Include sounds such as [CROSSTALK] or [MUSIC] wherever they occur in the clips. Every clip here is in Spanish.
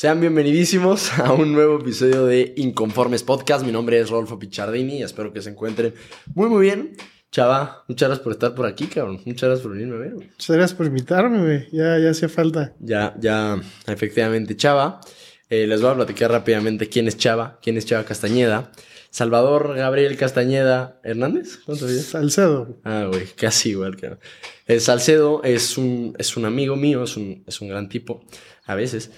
Sean bienvenidísimos [LAUGHS] a un nuevo episodio de Inconformes Podcast. Mi nombre es Rolfo Pichardini y espero que se encuentren muy, muy bien. Chava, muchas gracias por estar por aquí, cabrón. Muchas gracias por venirme a ver. Muchas gracias por invitarme, güey. Ya, ya hacía falta. Ya, ya, efectivamente, Chava. Eh, les voy a platicar rápidamente quién es Chava, quién es Chava Castañeda. Salvador Gabriel Castañeda Hernández. ¿Cuánto Salcedo. Ah, güey, casi igual. El eh, Salcedo es un, es un amigo mío, es un, es un gran tipo, a veces.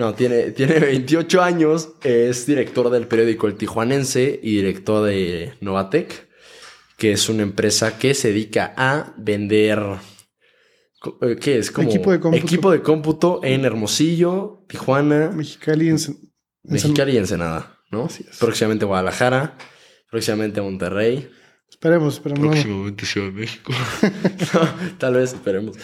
No, tiene, tiene 28 años, es director del periódico El Tijuanense y director de Novatec, que es una empresa que se dedica a vender. Eh, ¿Qué es? Como equipo de cómputo, equipo de cómputo en Hermosillo, Tijuana, Mexicali, en Mexicali y Ensenada. ¿no? Próximamente Guadalajara, próximamente Monterrey. Esperemos, esperemos. Próximamente Ciudad de México. [LAUGHS] tal vez, esperemos.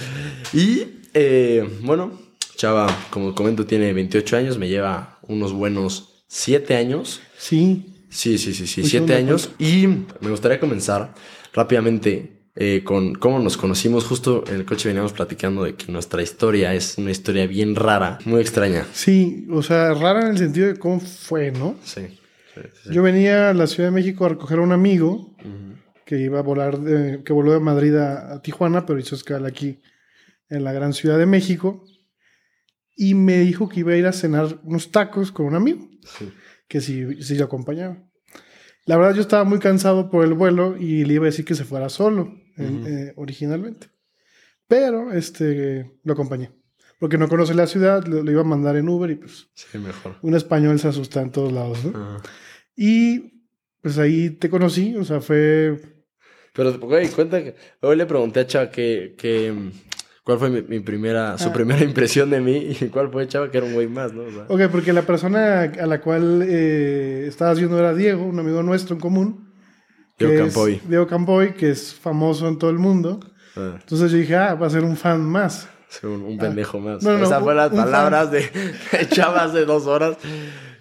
Y eh, bueno, Chava, como comento, tiene 28 años, me lleva unos buenos 7 años. Sí. Sí, sí, sí, sí, 7 años. Y me gustaría comenzar rápidamente eh, con cómo nos conocimos. Justo en el coche veníamos platicando de que nuestra historia es una historia bien rara, muy extraña. Sí, o sea, rara en el sentido de cómo fue, ¿no? Sí. Yo venía a la Ciudad de México a recoger a un amigo que iba a volar, que voló de Madrid a, Tijuana, pero hizo escala aquí en la gran Ciudad de México. Y me dijo que iba a ir a cenar unos tacos con un amigo, que si, si yo acompañaba. La verdad yo estaba muy cansado por el vuelo y le iba a decir que se fuera solo. Eh, originalmente. Pero este, lo acompañé. Porque no conoce la ciudad, lo, iba a mandar en Uber y pues... mejor. Un español se asusta en todos lados, ¿no? Y pues ahí te conocí, o sea, fue... Pero, güey, cuenta que... Hoy le pregunté a Chava que... que ¿Cuál fue mi, primera, su ah. primera [LAUGHS] impresión de mí? ¿Y cuál fue Chava? Que era un güey más, ¿no? Ok, porque la persona a la cual eh, estabas viendo era Diego, un amigo nuestro en común. Diego Campoy. Diego Campoy, que es famoso en todo el mundo. Ah. Entonces yo dije, ah, va a ser un fan más. un, pendejo más. Esas fueron las palabras de, Chavas [LAUGHS] de dos horas.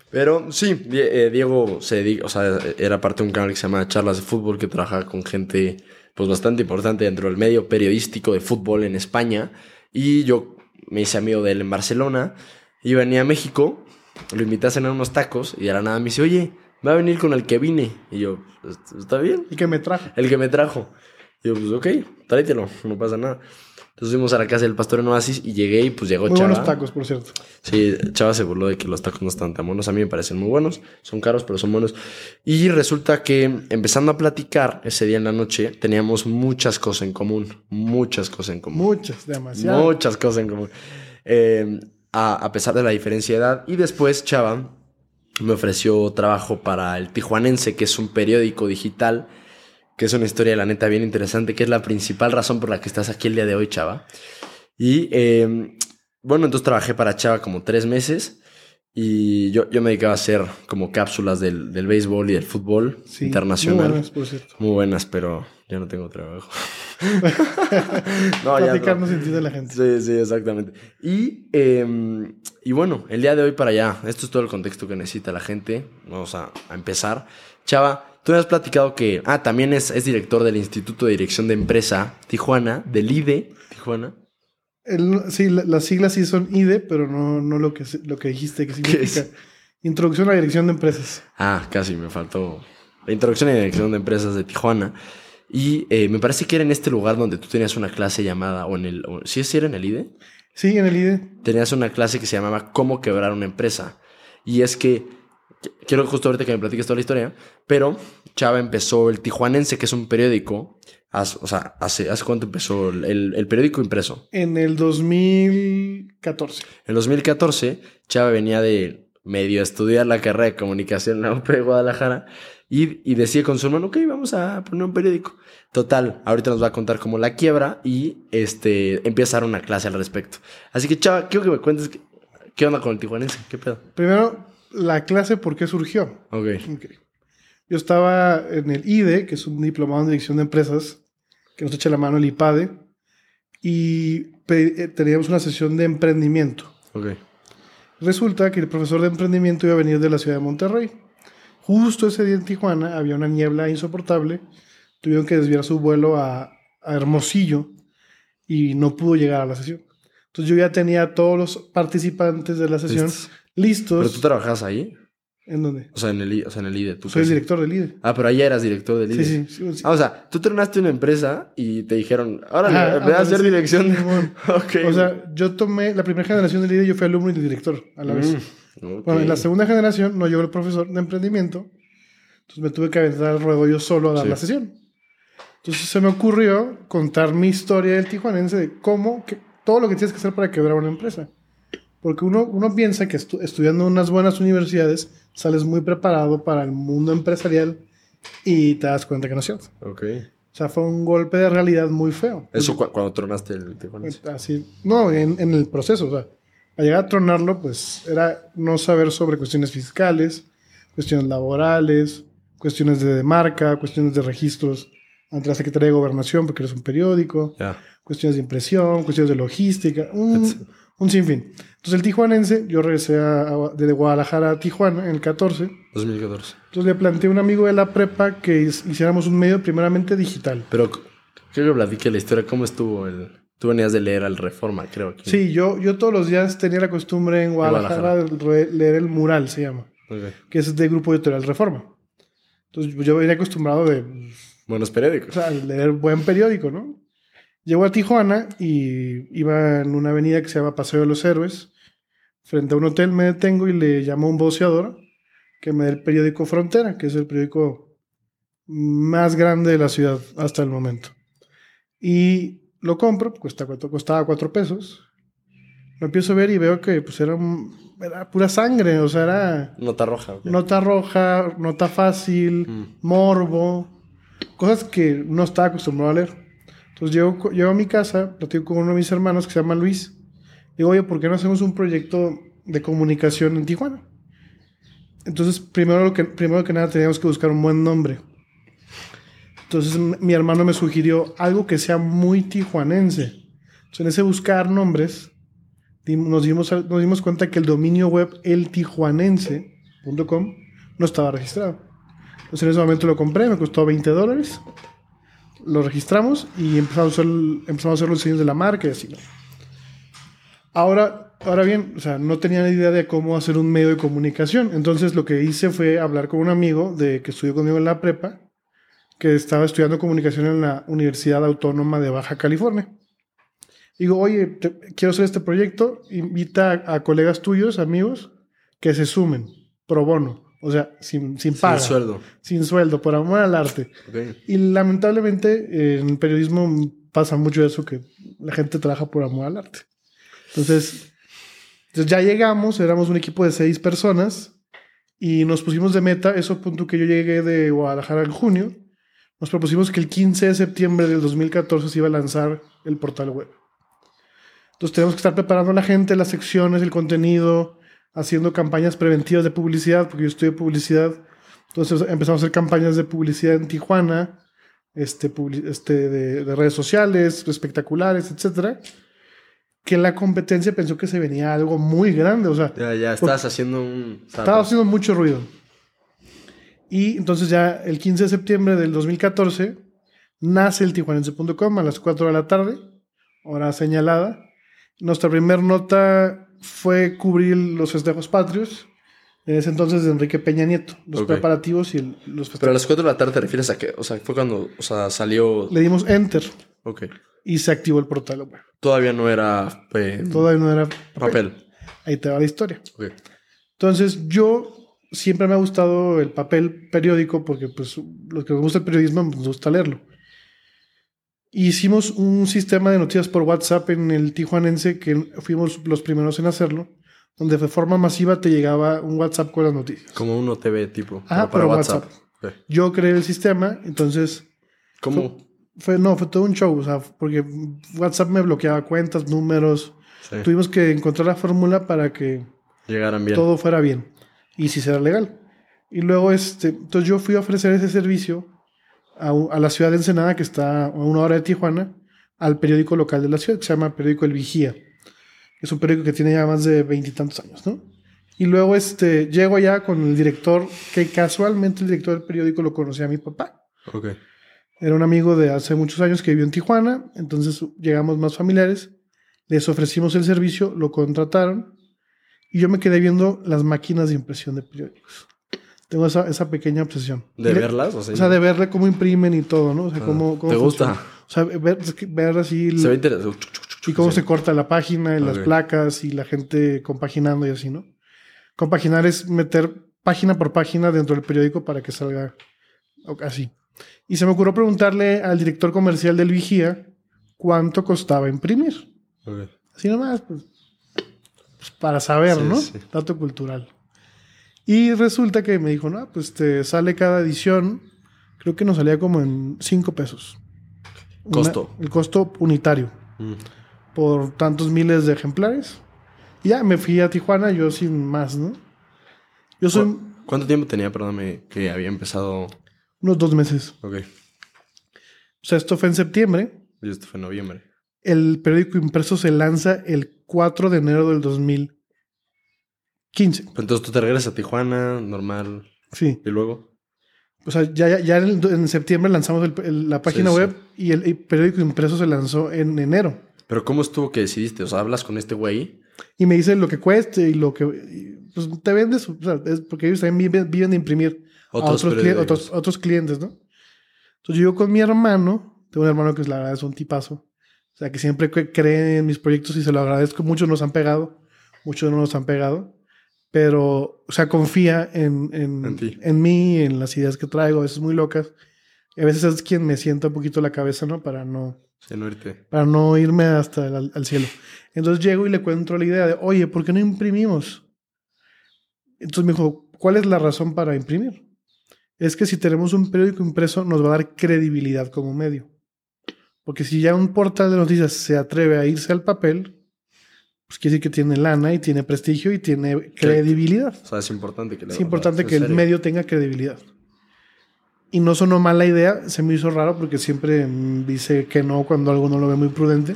Pero sí, eh, Diego se o sea, era parte de un canal que se llama Charlas de Fútbol, que trabaja con gente pues bastante importante dentro del medio periodístico de fútbol en España. Y yo me hice amigo de él en Barcelona. Y venía a México, lo invité a cenar unos tacos y de la nada me dice, oye, va a venir con el que vine. Y yo, ¿está bien? ¿Y que me trajo? El que me trajo. Y yo, pues ok, tráetelo, no pasa nada. Entonces fuimos a la casa del pastor en Oasis y llegué y pues llegó muy Chava. buenos tacos, por cierto. Sí, Chava se burló de que los tacos no están tan buenos. A mí me parecen muy buenos. Son caros, pero son buenos. Y resulta que empezando a platicar ese día en la noche, teníamos muchas cosas en común. Muchas cosas en común. Muchas, demasiado. Muchas cosas en común. Eh, a, a pesar de la diferencia de edad. Y después Chava me ofreció trabajo para el Tijuanense, que es un periódico digital, que es una historia, la neta, bien interesante, que es la principal razón por la que estás aquí el día de hoy, Chava. Y em, bueno, entonces trabajé para Chava como tres meses. Y yo, yo me dedicaba a hacer como cápsulas del, del béisbol y del fútbol internacional. Muy buenas, por cierto. Muy buenas, pero yo no tengo trabajo. [LAUGHS] no, ya no. sentido a la gente. Sí, sí, exactamente. Y, em, y bueno, el día de hoy para allá, esto es todo el contexto que necesita la gente. Vamos a, a empezar. Chava, tú me has platicado que, ah, también es, es director del Instituto de Dirección de Empresa Tijuana, del IDE Tijuana sí, las siglas sí son IDE, pero no, no lo, que, lo que dijiste que significa. Introducción a la Dirección de Empresas. Ah, casi me faltó. La Introducción a la Dirección de Empresas de Tijuana. Y eh, me parece que era en este lugar donde tú tenías una clase llamada, o en el, ¿sí, era en el IDE? Sí, en el IDE. Tenías una clase que se llamaba Cómo quebrar una empresa. Y es que, quiero justo ahorita que me platiques toda la historia, pero Chava empezó el Tijuanense, que es un periódico o sea, ¿hace, ¿hace cuánto empezó el, periódico impreso? En el 2014. En 2014, Chava venía de medio estudiar la carrera de comunicación en la UP de Guadalajara y, y decía con su hermano, ok, vamos a poner un periódico. Total, ahorita nos va a contar cómo la quiebra y este, empieza a dar una clase al respecto. Así que, Chava, quiero que me cuentes qué onda con el tijuanense, qué pedo. Primero, la clase, ¿por qué surgió? Ok. Yo estaba en el IDE, que es un diplomado en dirección de empresas, que nos echa la mano el IPADE, y eh, teníamos una sesión de emprendimiento. Okay. Resulta que el profesor de emprendimiento iba a venir de la ciudad de Monterrey. Justo ese día en Tijuana había una niebla insoportable. Tuvieron que desviar su vuelo a, Hermosillo y no pudo llegar a la sesión. Entonces yo ya tenía a todos los participantes de la sesión listos. ¿Pero tú trabajas ahí? ¿En dónde? O sea, en el, o sea, en el IDE. Soy el director del IDE. Ah, pero ahí eras director del IDE. Sí, sí. sí, Ah, o sea, tú terminaste una empresa y te dijeron, ahora voy a hacer dirección. [LAUGHS] O sea, yo tomé la primera generación del IDE, yo fui alumno y director a la vez. Mm, bueno, en la segunda generación no llegó el profesor de emprendimiento, entonces me tuve que aventar al ruedo yo solo a dar la sesión. Entonces se me ocurrió contar mi historia del tijuanense de cómo, que, todo lo que tienes que hacer para quebrar una empresa. Porque uno, uno piensa que estudiando en unas buenas universidades sales muy preparado para el mundo empresarial y te das cuenta que no es cierto. Ok. O sea, fue un golpe de realidad muy feo. ¿Eso cuando tronaste el tijuanense? Así, no, en, en el proceso. O sea, al llegar a tronarlo, pues era no saber sobre cuestiones fiscales, cuestiones laborales, cuestiones de marca, cuestiones de registros ante la Secretaría de Gobernación, porque eres un periódico, cuestiones de impresión, cuestiones de logística, un, un, sinfín. Entonces el tijuanense, yo regresé a, de Guadalajara a Tijuana en el 14. 2014. Entonces le planteé a un amigo de la prepa que hiciéramos un medio primeramente digital. Pero quiero que platiqué la historia, ¿cómo estuvo el...? Tú venías de leer al Reforma, creo. Sí, yo, yo todos los días tenía la costumbre en Guadalajara, de leer el mural, se llama. Que es de Grupo Editorial Reforma. Entonces yo venía acostumbrado de Buenos periódicos. O sea, leer buen periódico, ¿no? Llego a Tijuana y iba en una avenida que se llama Paseo de los Héroes. Frente a un hotel me detengo y le llamo a un voceador que me dé el periódico Frontera, que es el periódico más grande de la ciudad hasta el momento. Y lo compro, cuesta, costaba cuatro pesos. Lo empiezo a ver y veo que pues, era, era pura sangre, o sea, era... Nota roja. Nota roja, nota fácil, mm. morbo cosas que no estaba acostumbrado a leer. Entonces llego, llego a mi casa, platico con uno de mis hermanos que se llama Luis. Digo, oye, ¿por qué no hacemos un proyecto de comunicación en Tijuana? Entonces, primero, que, primero que nada, teníamos que buscar un buen nombre. Entonces, mi hermano me sugirió algo que sea muy tijuanense. Entonces, en ese buscar nombres, nos dimos, nos dimos cuenta que el dominio web eltijuanense.com no estaba registrado. Entonces en ese momento lo compré, me costó 20 dólares. Lo registramos y empezamos a hacer, empezamos a hacer los diseños de la marca y así. Ahora, ahora bien, o sea, no tenía ni idea de cómo hacer un medio de comunicación. Entonces lo que hice fue hablar con un amigo de que estudió conmigo en la prepa, que estaba estudiando comunicación en la Universidad Autónoma de Baja California. Digo, oye, quiero hacer este proyecto, invita a, a, colegas tuyos, amigos, que se sumen, pro bono. O sea, sin, sin paga. Sin sueldo. Sin sueldo, por amor al arte. Y lamentablemente en el periodismo pasa mucho eso, que la gente trabaja por amor al arte. Entonces, entonces ya llegamos, éramos un equipo de seis personas y nos pusimos de meta, eso punto que yo llegué de Guadalajara en junio, nos propusimos que el 15 de septiembre del 2014 se iba a lanzar el portal web. Entonces tenemos que estar preparando a la gente, las secciones, el contenido, haciendo campañas preventivas de publicidad, porque yo estudié publicidad. Entonces empezamos a hacer campañas de publicidad en Tijuana, este, este, de, redes sociales, espectaculares, etcétera. Que la competencia pensó que se venía algo muy grande, o sea... Ya, ya, estabas haciendo un... Estaba haciendo mucho ruido. Y entonces ya el 15 de septiembre del 2014 nace el tijuanense.com a las 4 de la tarde, hora señalada. Nuestra primera nota fue cubrir los festejos patrios. En ese entonces de Enrique Peña Nieto, los preparativos y los festejos. Pero a las 4 de la tarde te refieres a que, o sea, fue cuando, o sea, salió. Le dimos enter. Ok. Y se activó el portal web. Todavía no era. Eh, Todavía no era papel. Ahí te va la historia. Entonces, yo siempre me ha gustado el papel periódico porque, pues, los que nos gusta el periodismo nos gusta leerlo. Hicimos un sistema de noticias por WhatsApp en el Tijuanense, que fuimos los primeros en hacerlo, donde de forma masiva te llegaba un WhatsApp con las noticias. Como un OTV tipo. Ah, para WhatsApp. Yo creé el sistema, entonces... ¿Cómo? Fue, no, fue todo un show, o sea, porque WhatsApp me bloqueaba cuentas, números. Tuvimos que encontrar la fórmula para que Llegaran bien. todo fuera bien y si será legal. Y luego, este, entonces yo fui a ofrecer ese servicio a, la ciudad de Ensenada, que está a una hora de Tijuana, al periódico local de la ciudad, que se llama Periódico El Vigía. Es un periódico que tiene ya más de veintitantos años, ¿no? Y luego este, llego allá con el director, que casualmente el director del periódico lo conocía a mi papá. Okay. Era un amigo de hace muchos años que vivió en Tijuana, entonces llegamos más familiares, les ofrecimos el servicio, lo contrataron Y yo me quedé viendo las máquinas de impresión de periódicos. Tengo esa, esa pequeña obsesión. ¿De verlas? O sea, de verle cómo imprimen y todo, ¿no? O sea, ah, cómo, ¿Te gusta? O sea, ver, ver así... Se ve interesante. Y cómo se corta la página y las placas y la gente compaginando y así, ¿no? Compaginar es meter página por página dentro del periódico para que salga así. Y se me ocurrió preguntarle al director comercial del Vigía cuánto costaba imprimir. Así nomás, pues, pues, para saber, ¿no? Dato cultural. Y resulta que me dijo, no, pues te sale cada edición, creo que nos salía como en 5 pesos. Costo. el costo unitario. Mm. Por tantos miles de ejemplares. Y ya me fui a Tijuana, yo sin más, ¿no? Yo soy. ¿Cuánto tiempo tenía, perdóname, que había empezado? Unos dos meses. Ok. O sea, esto fue en septiembre. Y esto fue en noviembre. El periódico impreso se lanza el 4 de enero del 2015. Pues entonces tú te regresas a Tijuana, normal. Sí. ¿Y luego? O sea, ya, ya en, septiembre lanzamos la página web y el, periódico impreso se lanzó en enero. Pero ¿cómo estuvo que decidiste? O sea, hablas con este güey. Y me dice lo que cueste y lo que... pues te vendes, o sea, es porque ellos también viven, de imprimir otros, a otros, otros, clientes, ¿no? Entonces yo con mi hermano, tengo un hermano que es la verdad es un tipazo, o sea, que siempre cree en mis proyectos y se lo agradezco. Muchos nos han pegado, muchos no nos han pegado, pero, o sea, confía en, en, en, mí, en las ideas que traigo, a veces muy locas. Y a veces es quien me sienta un poquito la cabeza, ¿no? Para no para no irme hasta el, al cielo. Entonces llego y le cuento la idea de, oye, ¿por qué no imprimimos? Entonces me dijo, ¿cuál es la razón para imprimir? Es que si tenemos un periódico impreso nos va a dar credibilidad como medio. Porque si ya un portal de noticias se atreve a irse al papel, pues quiere decir que tiene lana y tiene prestigio y tiene credibilidad. O sea, es importante que, es importante que el medio tenga credibilidad. Y no sonó mala idea, se me hizo raro porque siempre dice que no cuando algo no lo ve muy prudente.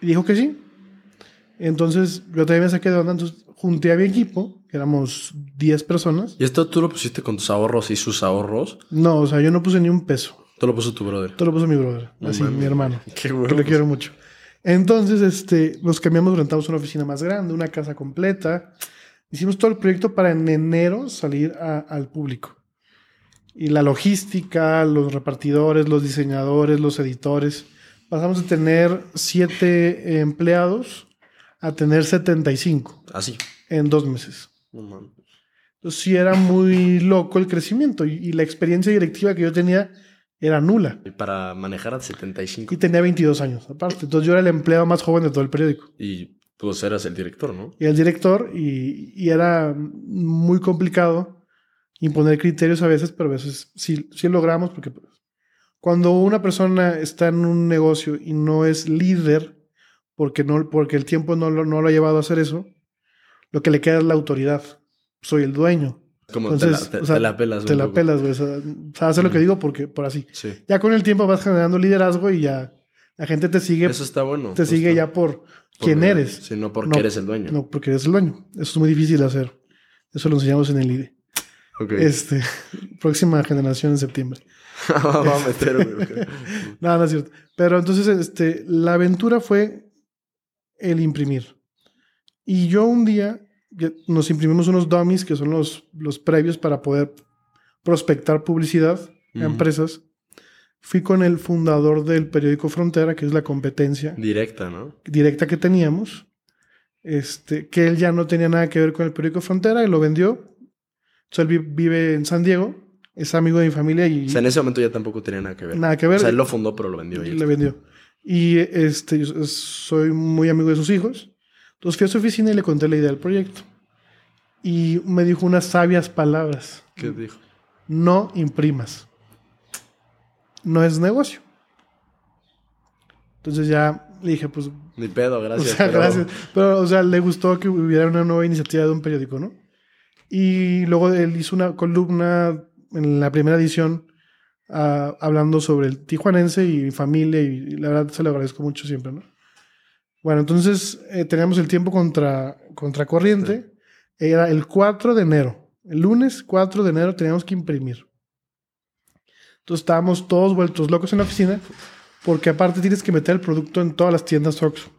Y dijo que sí. Entonces yo también me saqué de onda, entonces junté a mi equipo, que éramos 10 personas. ¿Y esto tú lo pusiste con tus ahorros y sus ahorros? No, o sea, yo no puse ni un peso. Todo lo puso tu brother. Todo lo puso mi brother, así, mi hermano. [LAUGHS] Qué bueno. Que le quiero mucho. Entonces, este, nos cambiamos, rentamos una oficina más grande, una casa completa. Hicimos todo el proyecto para en enero salir al público y la logística, los repartidores, los diseñadores, los editores. Pasamos de tener siete empleados a tener 75. Así. En dos meses. Entonces sí era muy loco el crecimiento y, la experiencia directiva que yo tenía era nula. Y para manejar a 75. Y tenía 22 años aparte. Entonces yo era el empleado más joven de todo el periódico. Y tú eras el director, ¿no? Y el director y, y era muy complicado imponer criterios a veces, pero a veces sí, sí logramos, porque pues, cuando una persona está en un negocio y no es líder, porque, no, porque el tiempo no lo, no lo ha llevado a hacer eso, lo que le queda es la autoridad. Soy el dueño. Como te, la, pelas. Te la pelas, güey. O sea, hacer lo que digo porque, por así. Ya con el tiempo vas generando liderazgo y ya la gente te sigue. Eso está bueno. Te sigue ya por, quién eres. Sino porque eres el dueño. No, porque eres el dueño. Eso es muy difícil de hacer. Eso lo enseñamos en el IDE. Este, [LAUGHS] próxima generación en septiembre. Va a meter, no, no es cierto. Pero entonces, este, la aventura fue el imprimir. Y yo un día nos imprimimos unos dummies que son los, los previos para poder prospectar publicidad a empresas. Fui con el fundador del periódico Frontera, que es la competencia. Directa, ¿no? Directa que teníamos. Este, que él ya no tenía nada que ver con el periódico Frontera y lo vendió él vive en San Diego, es amigo de mi familia y... O sea, en ese momento ya tampoco tenía nada que ver. Nada que ver. O sea, él lo fundó, pero lo vendió. Y le vendió. Y este, yo soy muy amigo de sus hijos. Entonces fui a su oficina y le conté la idea del proyecto. Y me dijo unas sabias palabras. ¿Qué dijo? No imprimas. No es negocio. Entonces ya le dije, pues... Ni pedo, gracias. O sea, gracias. Pero, o sea, le gustó que hubiera una nueva iniciativa de un periódico, ¿no? Y luego él hizo una columna en la primera edición ah, hablando sobre el tijuanense y familia y, la verdad se lo agradezco mucho siempre, ¿no? Bueno, entonces eh, teníamos el tiempo contra, contra corriente. Era el 4 de enero. El lunes 4 de enero teníamos que imprimir. Entonces estábamos todos vueltos locos en la oficina porque aparte tienes que meter el producto en todas las tiendas Oxxo.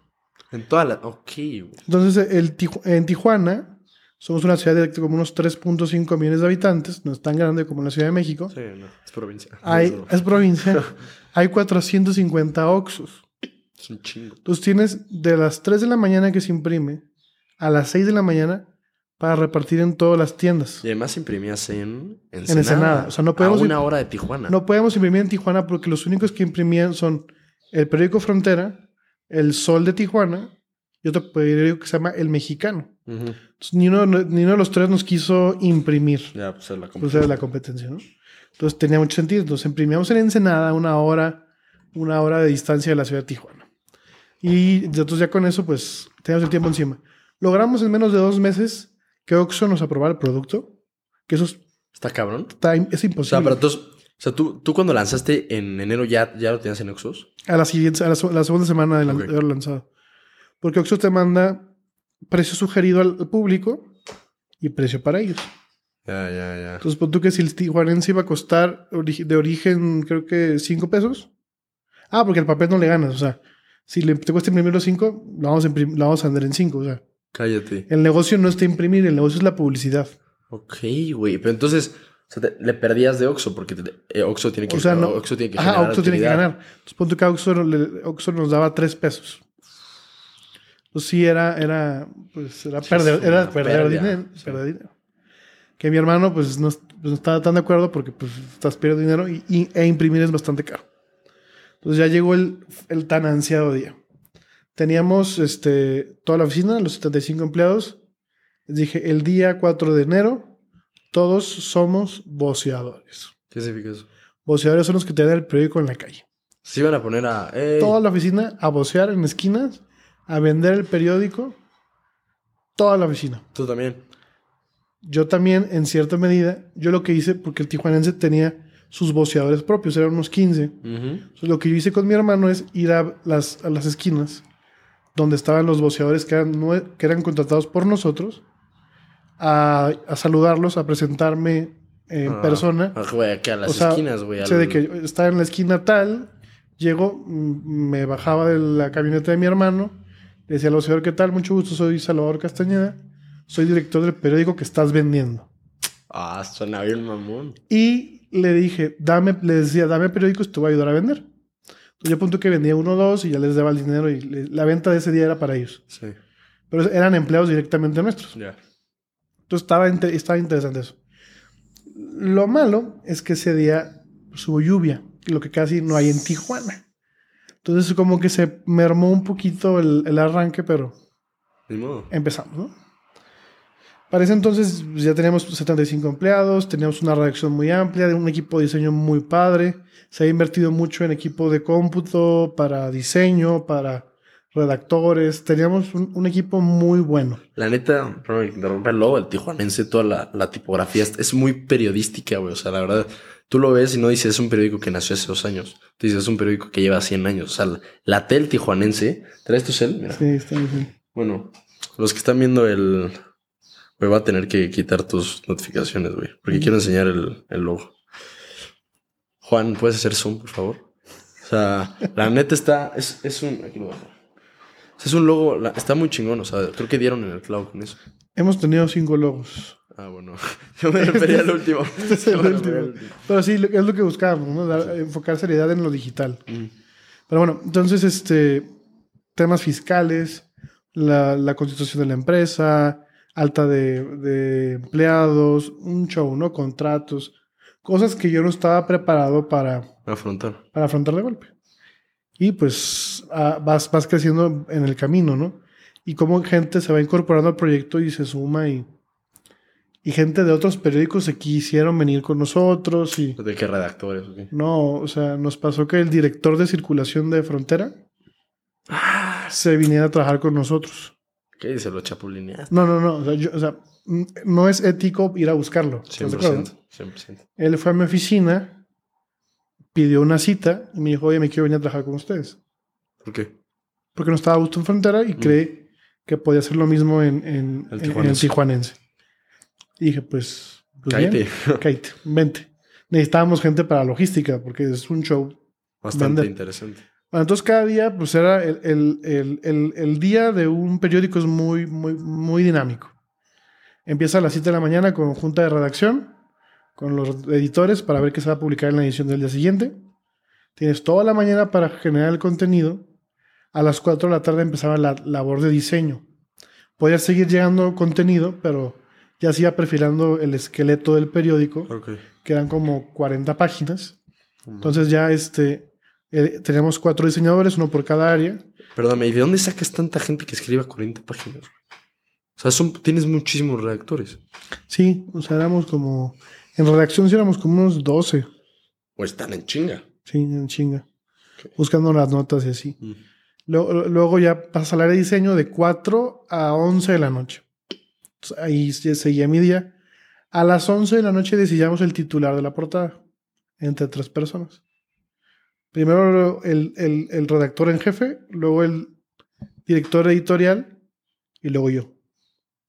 En toda la... Ok. Entonces, el, en Tijuana somos una ciudad de como unos 3.5 millones de habitantes. No es tan grande como la Ciudad de México. Sí, no. Es provincia. Hay, es provincia. [LAUGHS] Hay 450 Oxos. Es un chingo. Entonces tienes de las 3 de la mañana que se imprime a las 6 de la mañana para repartir en todas las tiendas. Y además imprimías en Ensenada. En Ensenada. O sea, no podemos a una hora de Tijuana. No podemos imprimir en Tijuana porque los únicos que imprimían son el periódico Frontera, el Sol de Tijuana y otro periódico que se llama El Mexicano. Entonces, ni, uno, ni uno de los tres nos quiso imprimir. Ya, pues era la competencia. Pues la competencia, ¿no? Entonces tenía mucho sentido. Entonces imprimíamos en Ensenada una hora, una hora de distancia de la ciudad de Tijuana. Y entonces ya con eso, pues, teníamos el tiempo encima. Logramos en menos de dos meses que Oxxo nos aprobara el producto. Que eso es, ¿Está cabrón? es imposible. O sea, pero entonces, o sea, tú, tú cuando lanzaste en enero ya, ya lo tenías en Oxxos. A la siguiente, a la, segunda semana de, haber lanzado. Porque Oxxo te manda precio sugerido al, público y precio para ellos. Ya, ya, ya. Entonces, pues tú que si el tijuanense iba a costar de origen, creo que 5 pesos. Ah, porque el papel no le ganas. O sea, si le, te cuesta imprimir los 5, lo vamos a, lo vamos a vender en 5. O sea. Cállate. El negocio no está imprimir, el negocio es la publicidad. Ok, güey. Pero entonces, o sea, le perdías de Oxxo porque eh, Oxxo tiene que, o sea, no, Oxxo tiene que ajá, Oxxo tiene que ganar. Entonces, punto que Oxxo, Oxxo, nos daba 3 pesos. Pues sí, era, era, pues, era perder, era perder dinero, perder dinero. Que mi hermano, pues, no, pues, no, estaba tan de acuerdo porque, pues, estás perdiendo dinero y, e imprimir es bastante caro. Entonces ya llegó el, el tan ansiado día. Teníamos este, toda la oficina, los 75 empleados. Les dije, el día 4 de enero, todos somos voceadores. ¿Qué significa eso? Voceadores son los que te dan el periódico en la calle. Se iban a poner a... Toda la oficina a vocear en esquinas, a vender el periódico. Toda la oficina. Tú también. Yo también, en cierta medida, yo lo que hice, porque el tijuanense tenía sus voceadores propios, eran unos 15. Entonces, lo que yo hice con mi hermano es ir a las, a las esquinas donde estaban los voceadores que eran, que eran contratados por nosotros, a, saludarlos, a presentarme en ah, persona. Ah, güey, a las esquinas, güey. O sea, de que estaba en la esquina tal, llego, me bajaba de la camioneta de mi hermano, le decía al voceador, ¿qué tal? Mucho gusto, soy Salvador Castañeda, soy director del periódico que estás vendiendo. Ah, suena bien mamón. Y le dije, dame, le decía, dame periódicos, te voy a ayudar a vender. Yo apunto que vendía uno o dos y ya les daba el dinero y la venta de ese día era para ellos. Sí. Pero eran empleados directamente nuestros. Ya. Entonces estaba, estaba interesante eso. Lo malo es que ese día hubo lluvia, lo que casi no hay en Tijuana. Entonces como que se mermó un poquito el, el arranque, pero Ni modo. empezamos, ¿no? Para ese entonces ya teníamos 75 empleados, teníamos una redacción muy amplia, un equipo de diseño muy padre. Se ha invertido mucho en equipo de cómputo, para diseño, para redactores. Teníamos un, equipo muy bueno. La neta, perdón, el el tijuanense, toda la, la tipografía es muy periodística, güey. O sea, la verdad, tú lo ves y no dices es un periódico que nació hace dos años. Tú dices es un periódico que lleva 100 años. O sea, la, tel tijuanense. ¿Traes tu cel? Mira. Sí, está bien. Bueno, los que están viendo el me va a tener que quitar tus notificaciones, güey. Porque quiero enseñar el, logo. Juan, ¿puedes hacer zoom, por favor? O sea, la neta está. Es, es un. Aquí lo voy a dejar. Es un logo. está muy chingón. O sea, creo que dieron en el cloud con eso. Hemos tenido cinco logos. Ah, bueno. [LAUGHS] Yo me refería al último. [LAUGHS] este es el último. Pero sí, es lo que buscábamos, ¿no? enfocar seriedad en lo digital. Pero bueno, entonces, este. Temas fiscales, la, la constitución de la empresa, alta de, empleados, un show, ¿no? Contratos, cosas que yo no estaba preparado para afrontar. Para afrontar de golpe. Y pues ah, vas, vas creciendo en el camino, ¿no? Y cómo gente se va incorporando al proyecto y se suma y, y gente de otros periódicos se quisieron venir con nosotros y... ¿De qué redactores? No, o sea, nos pasó que el director de circulación de Frontera ah. se viniera a trabajar con nosotros. ¿Qué dice? ¿Lo chapulineas? No, no, no. O sea, no es ético ir a buscarlo. 100%, 100%. Él fue a mi oficina, pidió una cita y me dijo, oye, me quiero venir a trabajar con ustedes. ¿Por qué? Porque no estaba a gusto en frontera y mm. cree que podía hacer lo mismo en, en, el, tijuanense. Y dije, pues, pues Cállate. [LAUGHS] bien, vente. Necesitábamos gente para logística porque es un show. Bastante interesante. Bueno, entonces cada día, pues era el, el, día de un periódico es muy, muy, muy dinámico. Empieza a las 7 de la mañana con junta de redacción, con los editores para ver qué se va a publicar en la edición del día siguiente. Tienes toda la mañana para generar el contenido. A las 4 de la tarde empezaba la labor de diseño. Podía seguir llegando contenido, pero ya se iba perfilando el esqueleto del periódico, que eran como 40 páginas. Entonces ya este, eh, teníamos cuatro diseñadores, uno por cada área. Perdóname, ¿y de dónde sacas tanta gente que escriba 40 páginas? O sea, tienes muchísimos redactores. Sí, o sea, éramos como... En redacción sí éramos como unos 12. O están en chinga. Sí, en chinga. Buscando las notas y así. Mm. Luego, ya pasa al área de diseño de 4 a 11 de la noche. ahí seguía mi día. A las 11 de la noche decidíamos el titular de la portada. Entre tres personas. Primero el, redactor en jefe, luego el director editorial y luego yo.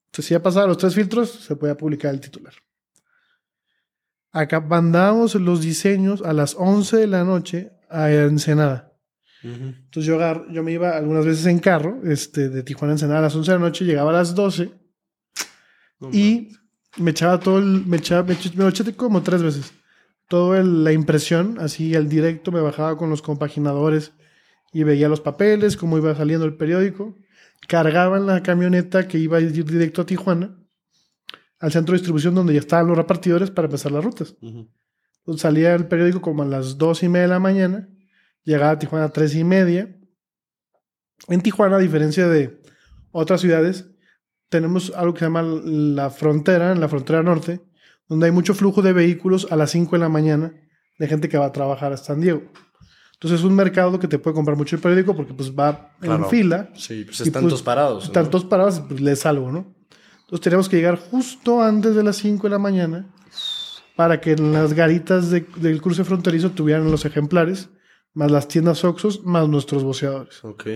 Entonces, si ya pasaban los tres filtros, se podía publicar el titular. Acá mandábamos los diseños a las 11 de la noche a Ensenada. Entonces yo, yo me iba algunas veces en carro, este, de Tijuana a Ensenada a las 11 de la noche, llegaba a las 12 y me echaba todo el, me echaba, me, me lo eché como tres veces toda la impresión, así al directo me bajaba con los compaginadores y veía los papeles, cómo iba saliendo el periódico. Cargaba en la camioneta que iba a ir directo a Tijuana, al centro de distribución donde ya estaban los repartidores para empezar las rutas. Entonces salía el periódico como a las dos y media de la mañana, llegaba a Tijuana a tres y media. En Tijuana, a diferencia de otras ciudades, tenemos algo que se llama la frontera, en la frontera norte, donde hay mucho flujo de vehículos a las 5 de la mañana de gente que va a trabajar a San Diego. Entonces es un mercado que te puede comprar mucho el periódico porque pues va en fila. Sí, pues están todos parados. Están todos parados pues lees salgo, ¿no? Entonces tenemos que llegar justo antes de las 5 de la mañana para que en las garitas del cruce fronterizo tuvieran los ejemplares, más las tiendas Oxos, más nuestros boceadores. Ok.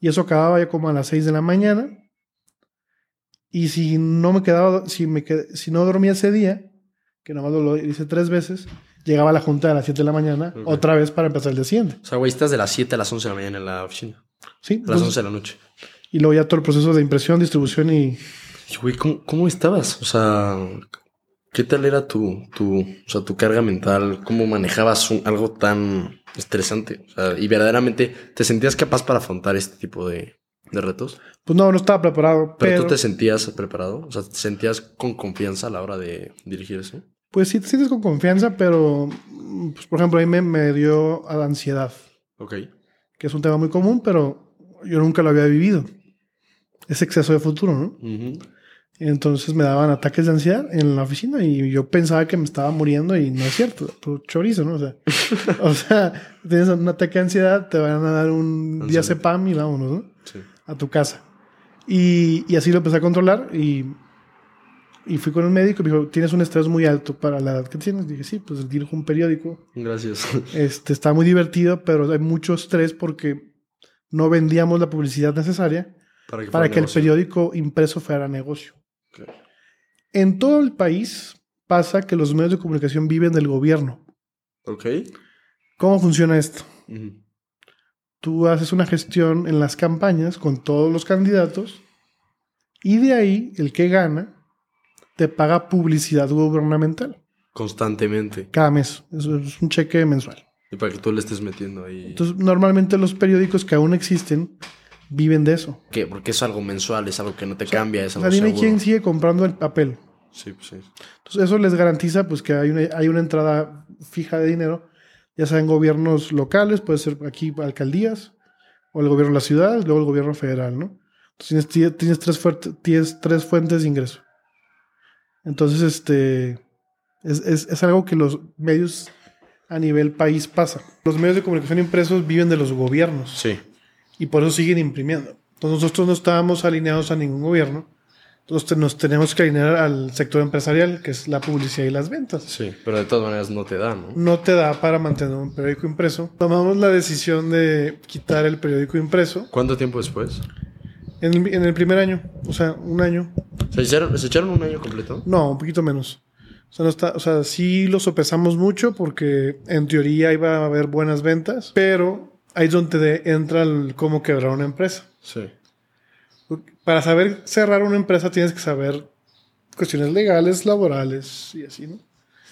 Y eso acababa ya como a las 6 de la mañana. Y si no me quedaba, si, me si no dormía ese día, que nomás lo hice tres veces, llegaba a la junta a las 7 de la mañana, otra vez para empezar el día siguiente. O sea, güey, estás de las 7 a las 11 de la mañana en la oficina. Sí. A las 11 de la noche. Y luego ya todo el proceso de impresión, distribución y... güey, ¿cómo, estabas? O sea, ¿qué tal era tu, tu, o sea, tu carga mental? ¿Cómo manejabas algo tan estresante? O sea, y verdaderamente, ¿te sentías capaz para afrontar este tipo de, de retos? Pues no, no estaba preparado. ¿Pero, tú te sentías preparado? O sea, ¿te sentías con confianza a la hora de dirigir eso? Pues sí te sientes con confianza, pero, pues, por ejemplo, a mí me, dio ansiedad. Ok. Que es un tema muy común, pero yo nunca lo había vivido. Es exceso de futuro, ¿no? Entonces me daban ataques de ansiedad en la oficina y yo pensaba que me estaba muriendo y no es cierto. Chorizo, ¿no? O sea, [LAUGHS] o sea, tienes un ataque de ansiedad, te van a dar un día cepam y vámonos, ¿no? Sí. A tu casa. Y, y así lo empecé a controlar y y fui con un médico y me dijo, tienes un estrés muy alto para la edad que tienes. dije, sí, pues dirijo un periódico. Gracias. [LAUGHS] Este, está muy divertido, pero hay mucho estrés porque no vendíamos la publicidad necesaria para que, el periódico impreso fuera negocio. En todo el país pasa que los medios de comunicación viven del gobierno. Ok. ¿Cómo funciona esto? Tú haces una gestión en las campañas con todos los candidatos y de ahí el que gana te paga publicidad gubernamental. Constantemente. Cada mes. Eso es un cheque mensual. Y para que tú le estés metiendo ahí. Entonces, normalmente los periódicos que aún existen viven de eso. ¿Qué? Porque es algo mensual, es algo que no te cambia, es algo o sea, dime quién sigue comprando el papel. Sí, pues sí. Entonces, eso les garantiza pues que hay una, hay una entrada fija de dinero, ya sea en gobiernos locales, puede ser aquí alcaldías, o el gobierno de la ciudad, luego el gobierno federal, ¿no? Entonces, tienes, tienes tres, tienes tres fuentes de ingreso. Entonces, este, es, algo que los medios a nivel país pasa. Los medios de comunicación impresos viven de los gobiernos. Sí. Y por eso siguen imprimiendo. Entonces nosotros no estábamos alineados a ningún gobierno. Entonces nos tenemos que alinear al sector empresarial, que es la publicidad y las ventas. Sí, pero de todas maneras no te da, ¿no? No te da para mantener un periódico impreso. Tomamos la decisión de quitar el periódico impreso. ¿Cuánto tiempo después? En el, primer año, o sea, un año. ¿Se echaron, ¿Se echaron un año completo? No, un poquito menos. O sea, no está, o sea, sí lo sopesamos mucho porque en teoría iba a haber buenas ventas, pero ahí es donde entra el cómo quebrar una empresa. Sí. Para saber cerrar una empresa tienes que saber cuestiones legales, laborales y así, ¿no?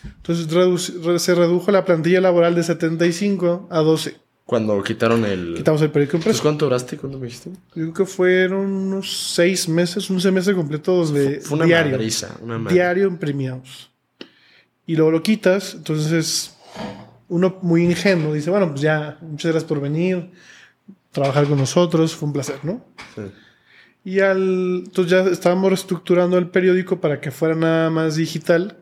Entonces se redujo la plantilla laboral de 75 a 12. Cuando quitaron el... Quitamos el periódico impreso. ¿Cuánto duraste? ¿Cuándo me dijiste? Yo creo que fueron unos seis meses, un semestre completo de fue una diario. una diario imprimidos. Y luego lo quitas, entonces uno muy ingenuo dice, bueno, pues ya, muchas gracias por venir, trabajar con nosotros, fue un placer, ¿no? Sí. Y al, entonces ya estábamos reestructurando el periódico para que fuera nada más digital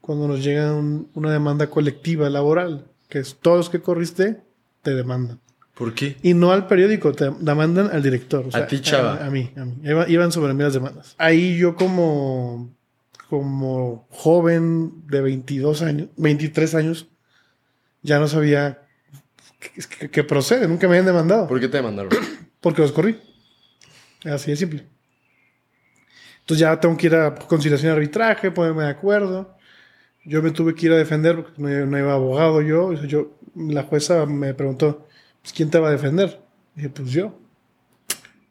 cuando nos llega una demanda colectiva laboral, que es todos los que corriste te demandan. ¿Por qué? Y no al periódico, te demandan al director. a ti, chava. A, mí, a mí. Iban sobre mí las demandas. Ahí yo como, como joven de 22 años, 23 años, ya no sabía qué procede. Nunca me habían demandado. ¿Por qué te demandaron? [CLEARS THROAT] Porque los corrí. Así de simple. Entonces ya tengo que ir a conciliación de arbitraje, ponerme de acuerdo. Yo me tuve que ir a defender porque no, iba abogado yo. yo. La jueza me preguntó, pues, ¿quién te va a defender? Y dije, pues yo.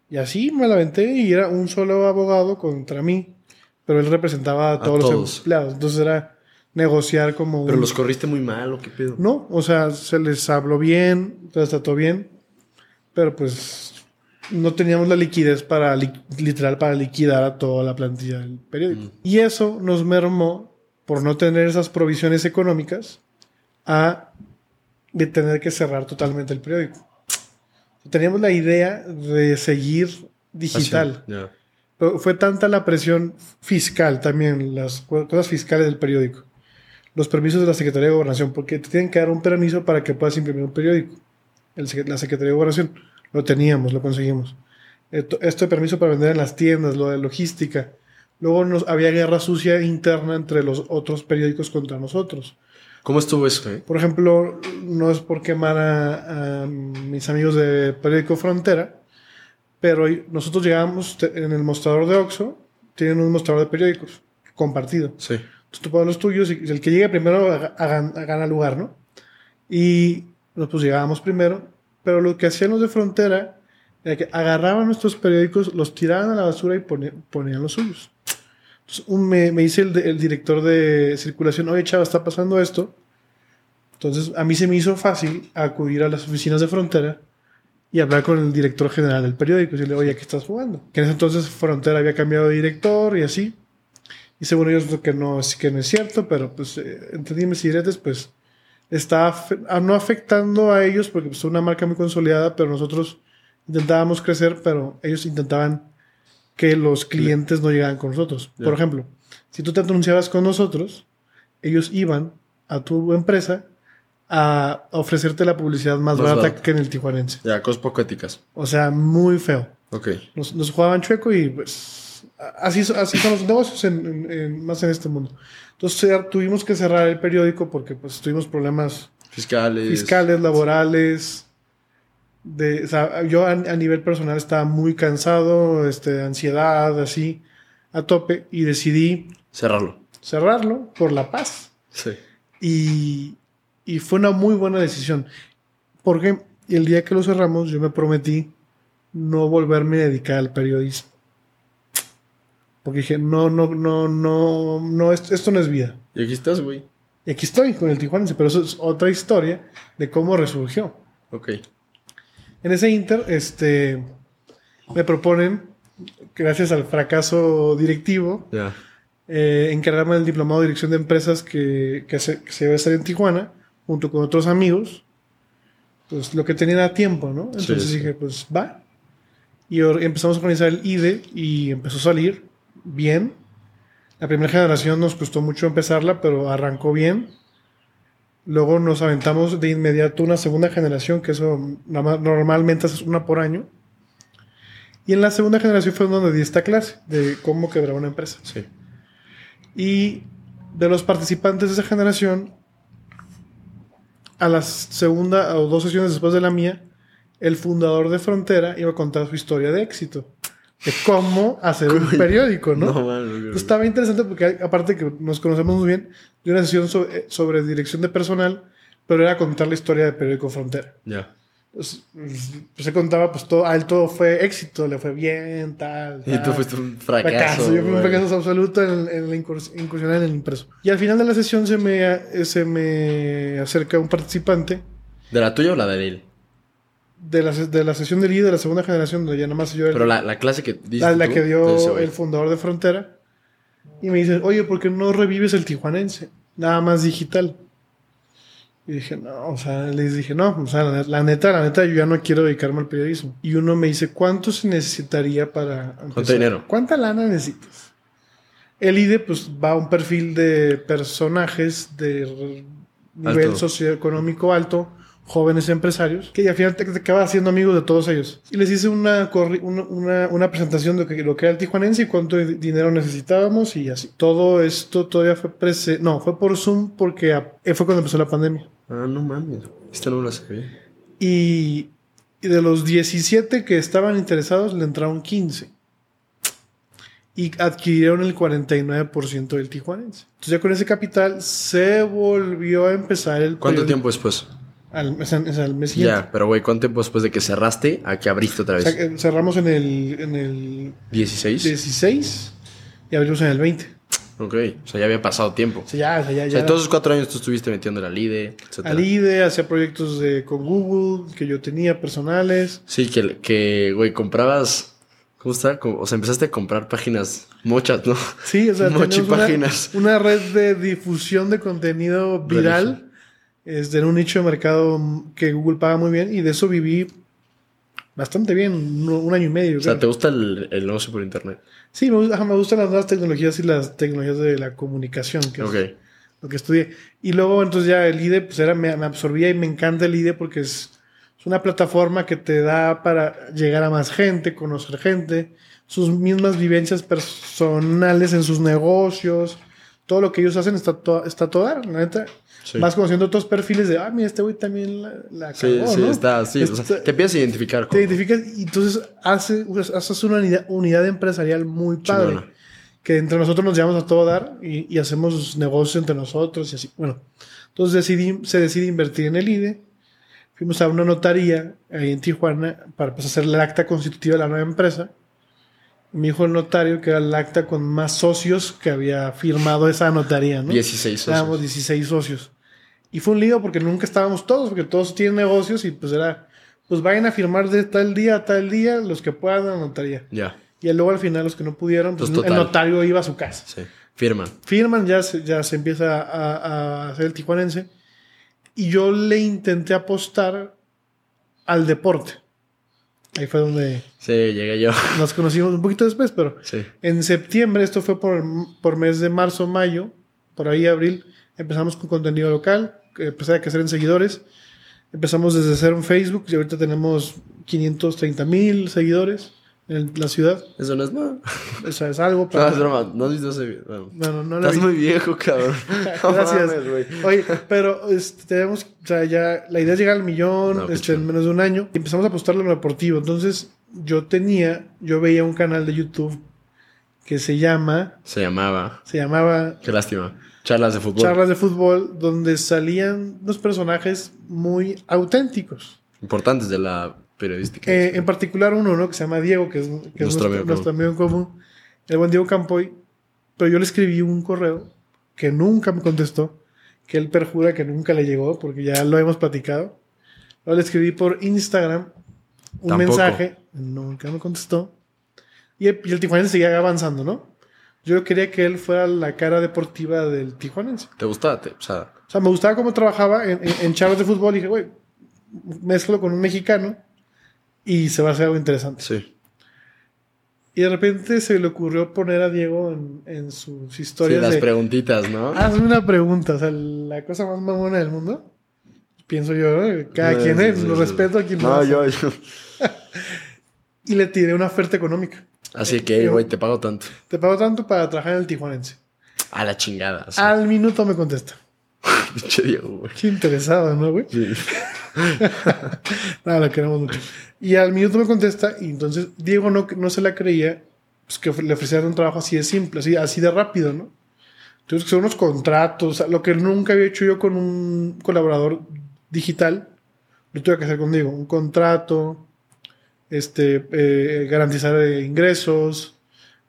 Y así me la aventé y era un solo abogado contra mí. Pero él representaba a todos, los empleados. Entonces era negociar como... ¿Pero los corriste muy mal o qué pedo? No, o sea, se les habló bien, se les trató bien. Pero pues no teníamos la liquidez para, literal, para liquidar a toda la plantilla del periódico. Mm. Y eso nos mermó, por no tener esas provisiones económicas, a de tener que cerrar totalmente el periódico. Teníamos la idea de seguir digital. Pero fue tanta la presión fiscal también, las cosas fiscales del periódico. Los permisos de la Secretaría de Gobernación, porque te tienen que dar un permiso para que puedas imprimir un periódico. la Secretaría de Gobernación lo teníamos, lo conseguimos. Esto, de permiso para vender en las tiendas, lo de logística. Luego nos, había guerra sucia interna entre los otros periódicos contra nosotros. ¿Cómo estuvo eso? Eh? Por ejemplo, no es por quemar a, mis amigos de Periódico Frontera, pero nosotros llegamos en el mostrador de Oxxo, tienen un mostrador de periódicos compartido. Sí. Entonces tú pones los tuyos y el que llegue primero gana lugar, ¿no? Y nosotros llegábamos primero pero lo que hacían los de frontera era que agarraban nuestros periódicos, los tiraban a la basura y ponían, los suyos. Entonces, me, dice el, director de circulación, oye, chava, está pasando esto. Entonces, a mí se me hizo fácil acudir a las oficinas de frontera y hablar con el director general del periódico y decirle, oye, ¿qué estás jugando? Que en ese entonces Frontera había cambiado de director y así. Y según ellos que no, que no es cierto, pero pues eh, entre dimes y diretes, pues está ah, no afectando a ellos porque es una marca muy consolidada, pero nosotros intentábamos crecer, pero ellos intentaban que los clientes no llegaran con nosotros. Por ejemplo, si tú te anunciabas con nosotros, ellos iban a tu empresa a ofrecerte la publicidad más, barata, que en el tijuanense. Ya, cosas poco éticas. O sea, muy feo. Ok. Nos, nos jugaban chueco y pues así, así son los negocios más en este mundo. Entonces tuvimos que cerrar el periódico porque pues tuvimos problemas fiscales, fiscales laborales. De, yo a, nivel personal estaba muy cansado, este, ansiedad, así, a tope, y decidí cerrarlo. Cerrarlo por la paz. Sí. Y, y fue una muy buena decisión. Porque el día que lo cerramos, yo me prometí no volverme a dedicar al periodismo. Porque dije, no, no, no, no, no, esto, no es vida. Y aquí estás, güey. Y aquí estoy con el Tijuana, pero eso es otra historia de cómo resurgió. Ok. En ese inter, este, me proponen, gracias al fracaso directivo, eh, encargarme del diplomado de dirección de empresas que, que, se, que se a hacer en Tijuana, junto con otros amigos. Pues lo que tenía era tiempo, ¿no? Entonces dije, pues va. Y empezamos a organizar el IDE y empezó a salir bien. La primera generación nos costó mucho empezarla, pero arrancó bien. Luego nos aventamos de inmediato una segunda generación, que eso normalmente es una por año. Y en la segunda generación fue donde di esta clase de cómo quebrar una empresa. Sí. Y de los participantes de esa generación, a la segunda o dos sesiones después de la mía, el fundador de Frontera iba a contar su historia de éxito de cómo hacer un periódico, ¿no? no estaba interesante porque aparte que nos conocemos muy bien, de una sesión sobre, dirección de personal, pero era contar la historia del periódico Frontera. Ya. pues, pues, se contaba, pues todo, a él todo fue éxito, le fue bien, tal. Y tú fuiste un fracaso. Yo fui un fracaso absoluto en, la incursión en el impreso. Y al final de la sesión se me, se me acerca un participante. ¿De la tuya o la de él? De la, de la sesión de líder de la segunda generación, donde ya nada más yo Pero la, la clase que La, la que dio el fundador de Frontera. Y me dice, oye, ¿por qué no revives el tijuanense? Nada más digital. Y dije, no, o sea, les dije, no, o sea, la, neta, la neta, yo ya no quiero dedicarme al periodismo. Y uno me dice, ¿cuánto se necesitaría para... ¿Cuánto dinero? ¿Cuánta lana necesitas? El IDE, pues, va a un perfil de personajes de nivel socioeconómico alto, jóvenes empresarios, que al final te, te acabas haciendo amigos de todos ellos. Y les hice una, una, una, presentación de lo que era el tijuanense y cuánto dinero necesitábamos y así. Todo esto todavía fue prese no, fue por Zoom porque fue cuando empezó la pandemia. Ah, no mames. Esto no lo sabía. Y, y de los 17 que estaban interesados, le entraron 15 y adquirieron el 49% del tijuanense. Entonces ya con ese capital se volvió a empezar el... ¿Cuánto tiempo después? Al, mes siguiente. Ya, pero güey, ¿cuánto tiempo después de que cerraste a que abriste otra vez? cerramos en el, en el 16. 16 y abrimos en el 20. Ok, o sea, ya había pasado tiempo. Sí, ya, ya, ya. O sea, todos esos cuatro años tú estuviste metiendo la LIDE, etc. Al IDE, hacía proyectos de, con Google que yo tenía personales. Sí, que, que güey, comprabas. ¿Cómo está? O sea, empezaste a comprar páginas mochas, ¿no? Sí, o sea, [LAUGHS] Mochi páginas. Una, red de difusión de contenido viral es en un nicho de mercado que Google paga muy bien y de eso viví bastante bien, un, año y medio. O sea, ¿te gusta el, el, negocio por internet? Sí, me, me, gustan las nuevas tecnologías y las tecnologías de la comunicación, que es lo que estudié. Y luego entonces ya el IDE, pues era, me, absorbía y me encanta el IDE porque es, es, una plataforma que te da para llegar a más gente, conocer gente, sus mismas vivencias personales en sus negocios, todo lo que ellos hacen está, está todo, la neta. Vas conociendo otros perfiles de, ah, mira, este güey también la, la cagó, Sí, sí, está, sí. o sea, te empiezas a identificar. Te identificas y entonces haces, haces una unidad, empresarial muy padre. Que entre nosotros nos llevamos a todo dar y, y, hacemos negocios entre nosotros y así. Bueno, entonces decidí, se decide invertir en el IDE. Fuimos a una notaría ahí en Tijuana para pues, hacer el acta constitutiva de la nueva empresa me dijo el notario que era el acta con más socios que había firmado esa notaría, ¿no? 16 socios. Éramos 16 socios. Y fue un lío porque nunca estábamos todos, porque todos tienen negocios y pues era, pues vayan a firmar de tal día a tal día los que puedan la notaría. Ya. Y luego al final los que no pudieron, pues el notario iba a su casa. Sí. Firman. Firman, ya se, ya se empieza a, a hacer el tijuanense. Y yo le intenté apostar al deporte. Ahí fue donde. Sí, llegué yo. [LAUGHS] Nos conocimos un poquito después, pero. Sí. En septiembre, esto fue por, por mes de marzo, mayo, por ahí abril, empezamos con contenido local, empecé a crecer en seguidores. Empezamos desde cero en Facebook y ahorita tenemos 530 mil seguidores en la ciudad. Eso no es nada. Eso es algo para... No, es broma. No has visto ese video. Bueno, no, Estás muy viejo, cabrón. [LAUGHS] Gracias. Oye, pero este, tenemos... O sea, ya... La idea es llegar al millón este, en menos de un año. Y empezamos a apostarle en lo deportivo. Entonces, yo tenía... Yo veía un canal de YouTube que se llama... Se llamaba... Se llamaba... Qué lástima. Charlas de fútbol. Charlas de fútbol, donde salían unos personajes muy auténticos. Importantes de la periodística. Eh, en particular uno, ¿no? Que se llama Diego, que es, nuestro, amigo en común. El buen Diego Campoy. Pero yo le escribí un correo que nunca me contestó, que él perjura que nunca le llegó, porque ya lo hemos platicado. Luego le escribí por Instagram un mensaje, nunca me contestó. Y el, y Tijuanense seguía avanzando, ¿no? Yo quería que él fuera la cara deportiva del Tijuanense. ¿Te gustaba? o, sea... o sea, me gustaba cómo trabajaba en, en, en charlas de fútbol. Y dije, güey, mezclo con un mexicano y se va a hacer algo interesante. Sí. Y de repente se le ocurrió poner a Diego en, en sus historias. Sí, las preguntitas, ¿no? Hazme una pregunta, o sea, la cosa más mamona del mundo. Pienso yo, cada quien es, lo respeto a quien no. yo, yo. [LAUGHS] y le tiré una oferta económica. Así que, güey, te pago tanto. Te pago tanto para trabajar en el Tijuanense. A la chingada. Al minuto me contesta. [LAUGHS] Pinche Diego, güey. Qué interesado, ¿no, güey? Sí. [LAUGHS] Nada, lo queremos mucho. Y al minuto me contesta, y entonces Diego no, no se la creía, pues que le ofrecieran un trabajo así de simple, así, así de rápido, ¿no? Entonces, son unos contratos, lo que nunca había hecho yo con un colaborador digital, lo tuve que hacer conmigo. Un contrato, este, eh, garantizar eh, ingresos,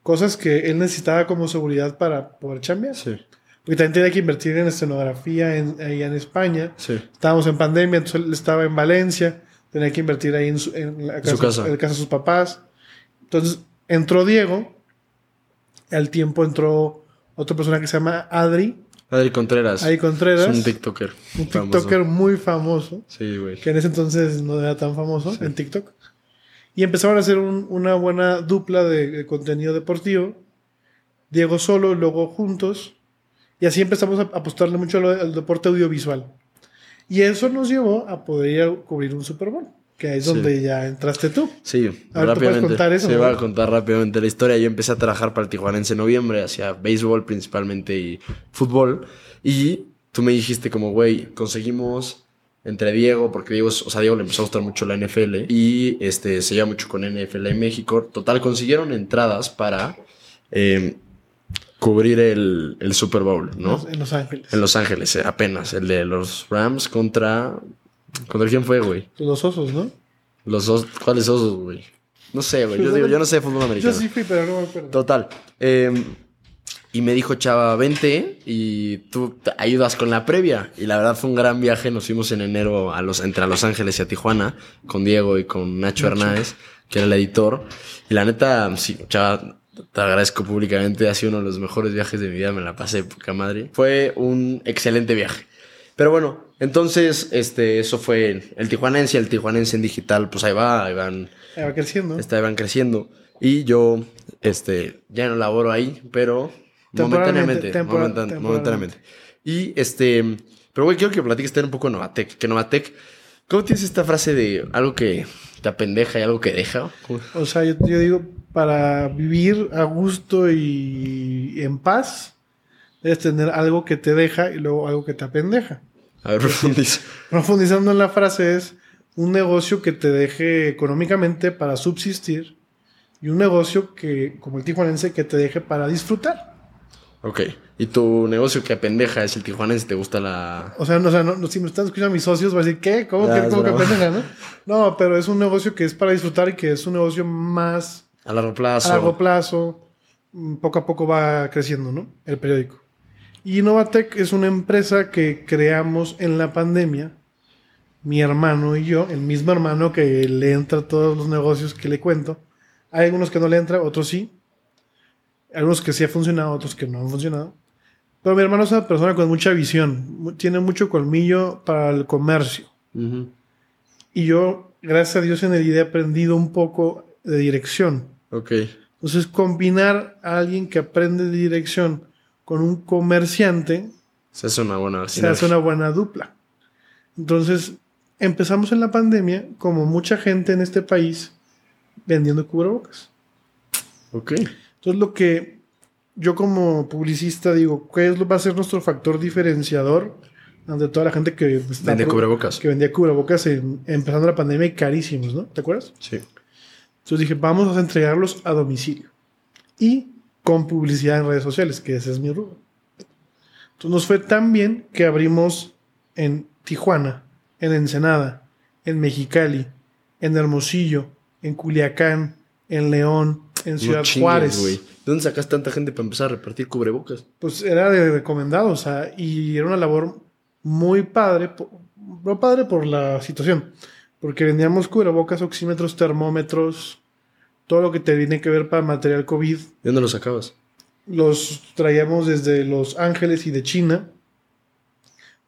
cosas que él necesitaba como seguridad para poder chambear. Sí. Porque también tenía que invertir en escenografía en, ahí en España. Sí. Estábamos en pandemia, entonces él estaba en Valencia, tenía que invertir ahí en, su, la casa, casa. En casa de sus papás. Entonces entró Diego, al tiempo entró otra persona que se llama Adri. Adri Contreras. Adri Contreras. Es un TikToker. Un TikToker muy famoso. Sí, güey. Que en ese entonces no era tan famoso en TikTok. Y empezaron a hacer una buena dupla de, contenido deportivo. Diego solo, luego juntos. Y así empezamos a apostarle mucho al, deporte audiovisual. Y eso nos llevó a poder ir a cubrir un Super Bowl. Que es donde ya entraste tú. Sí, rápidamente. contar eso? Sí, voy a contar rápidamente la historia. Yo empecé a trabajar para el Tijuanense en noviembre, hacía béisbol principalmente y fútbol. Y tú me dijiste como, güey, conseguimos entre Diego, porque Diego, o sea, Diego le empezó a gustar mucho la NFL y este, se lleva mucho con NFL en México. Total, consiguieron entradas para eh, cubrir el, Super Bowl, ¿no? En Los Ángeles. En Los Ángeles, eh, apenas. El de los Rams contra. ¿Contra quién fue, güey? Los osos, ¿no? Los osos. ¿Cuáles osos, güey? No sé, güey. Yo digo, yo no sé de fútbol americano. Yo sí fui, pero no me acuerdo. Total. Eh, y me dijo, chava, vente y tú te ayudas con la previa. Y la verdad fue un gran viaje. Nos fuimos en enero a los, entre Los Ángeles y a Tijuana con Diego y con Nacho, Hernández, que era el editor. Y la neta, sí, chava, te agradezco públicamente. Ha sido uno de los mejores viajes de mi vida. Me la pasé poca madre. Fue un excelente viaje. Pero bueno, entonces, este, eso fue el tijuanense, el tijuanense en digital, pues ahí va, ahí van. Ahí va creciendo. Está, ahí van creciendo. Y yo, este, ya no laboro ahí, pero Momentáneamente, momentáneamente. Y este, pero güey, quiero que platiques un poco de Novatec. Que Novatec, ¿cómo tienes esta frase de algo que te apendeja y algo que deja? O sea, yo, digo, para vivir a gusto y en paz, debes tener algo que te deja y luego algo que te apendeja. A ver, profundiza. Profundizando en la frase es un negocio que te deje económicamente para subsistir y un negocio que, como el tijuanense, que te deje para disfrutar. Ok. ¿Y tu negocio que pendeja es el tijuanense? ¿Te gusta la...? O sea, no, o sea no, si me están escuchando mis socios, va a decir, ¿qué? ¿Cómo, que, ¿cómo que pendeja, no? [LAUGHS] No, pero es un negocio que es para disfrutar y que es un negocio más... A largo plazo. A largo plazo. Mm, poco a poco va creciendo, ¿no? El periódico. Y Novatec es una empresa que creamos en la pandemia. Mi hermano y yo, el mismo hermano que le entra a todos los negocios que le cuento. Hay algunos que no le entra, otros sí algunos que sí han funcionado, otros que no han funcionado. Pero mi hermano es una persona con mucha visión, tiene mucho colmillo para el comercio. Y yo, gracias a Dios, en el IDE he aprendido un poco de dirección. Ok. Entonces, combinar a alguien que aprende de dirección con un comerciante. Se hace una buena Se hace una buena dupla. Entonces, empezamos en la pandemia, como mucha gente en este país, vendiendo cubrebocas. Ok. Entonces, lo que yo como publicista digo, ¿qué es, va a ser nuestro factor diferenciador ante toda la gente que Vende cubrebocas. Que vendía cubrebocas empezando la pandemia y carísimos, ¿no? ¿Te acuerdas? Sí. Entonces dije, vamos a entregarlos a domicilio. Y con publicidad en redes sociales, que ese es mi rubro. Entonces nos fue tan bien que abrimos en Tijuana, en Ensenada, en Mexicali, en Hermosillo, en Culiacán, en León, en Ciudad Juárez. ¿De dónde sacas tanta gente para empezar a repartir cubrebocas? Pues era de recomendado, o sea, y era una labor muy padre, no padre por la situación, porque vendíamos cubrebocas, oxímetros, termómetros, todo lo que te tiene que ver para material COVID. ¿De dónde los sacabas? Los traíamos desde Los Ángeles y de China.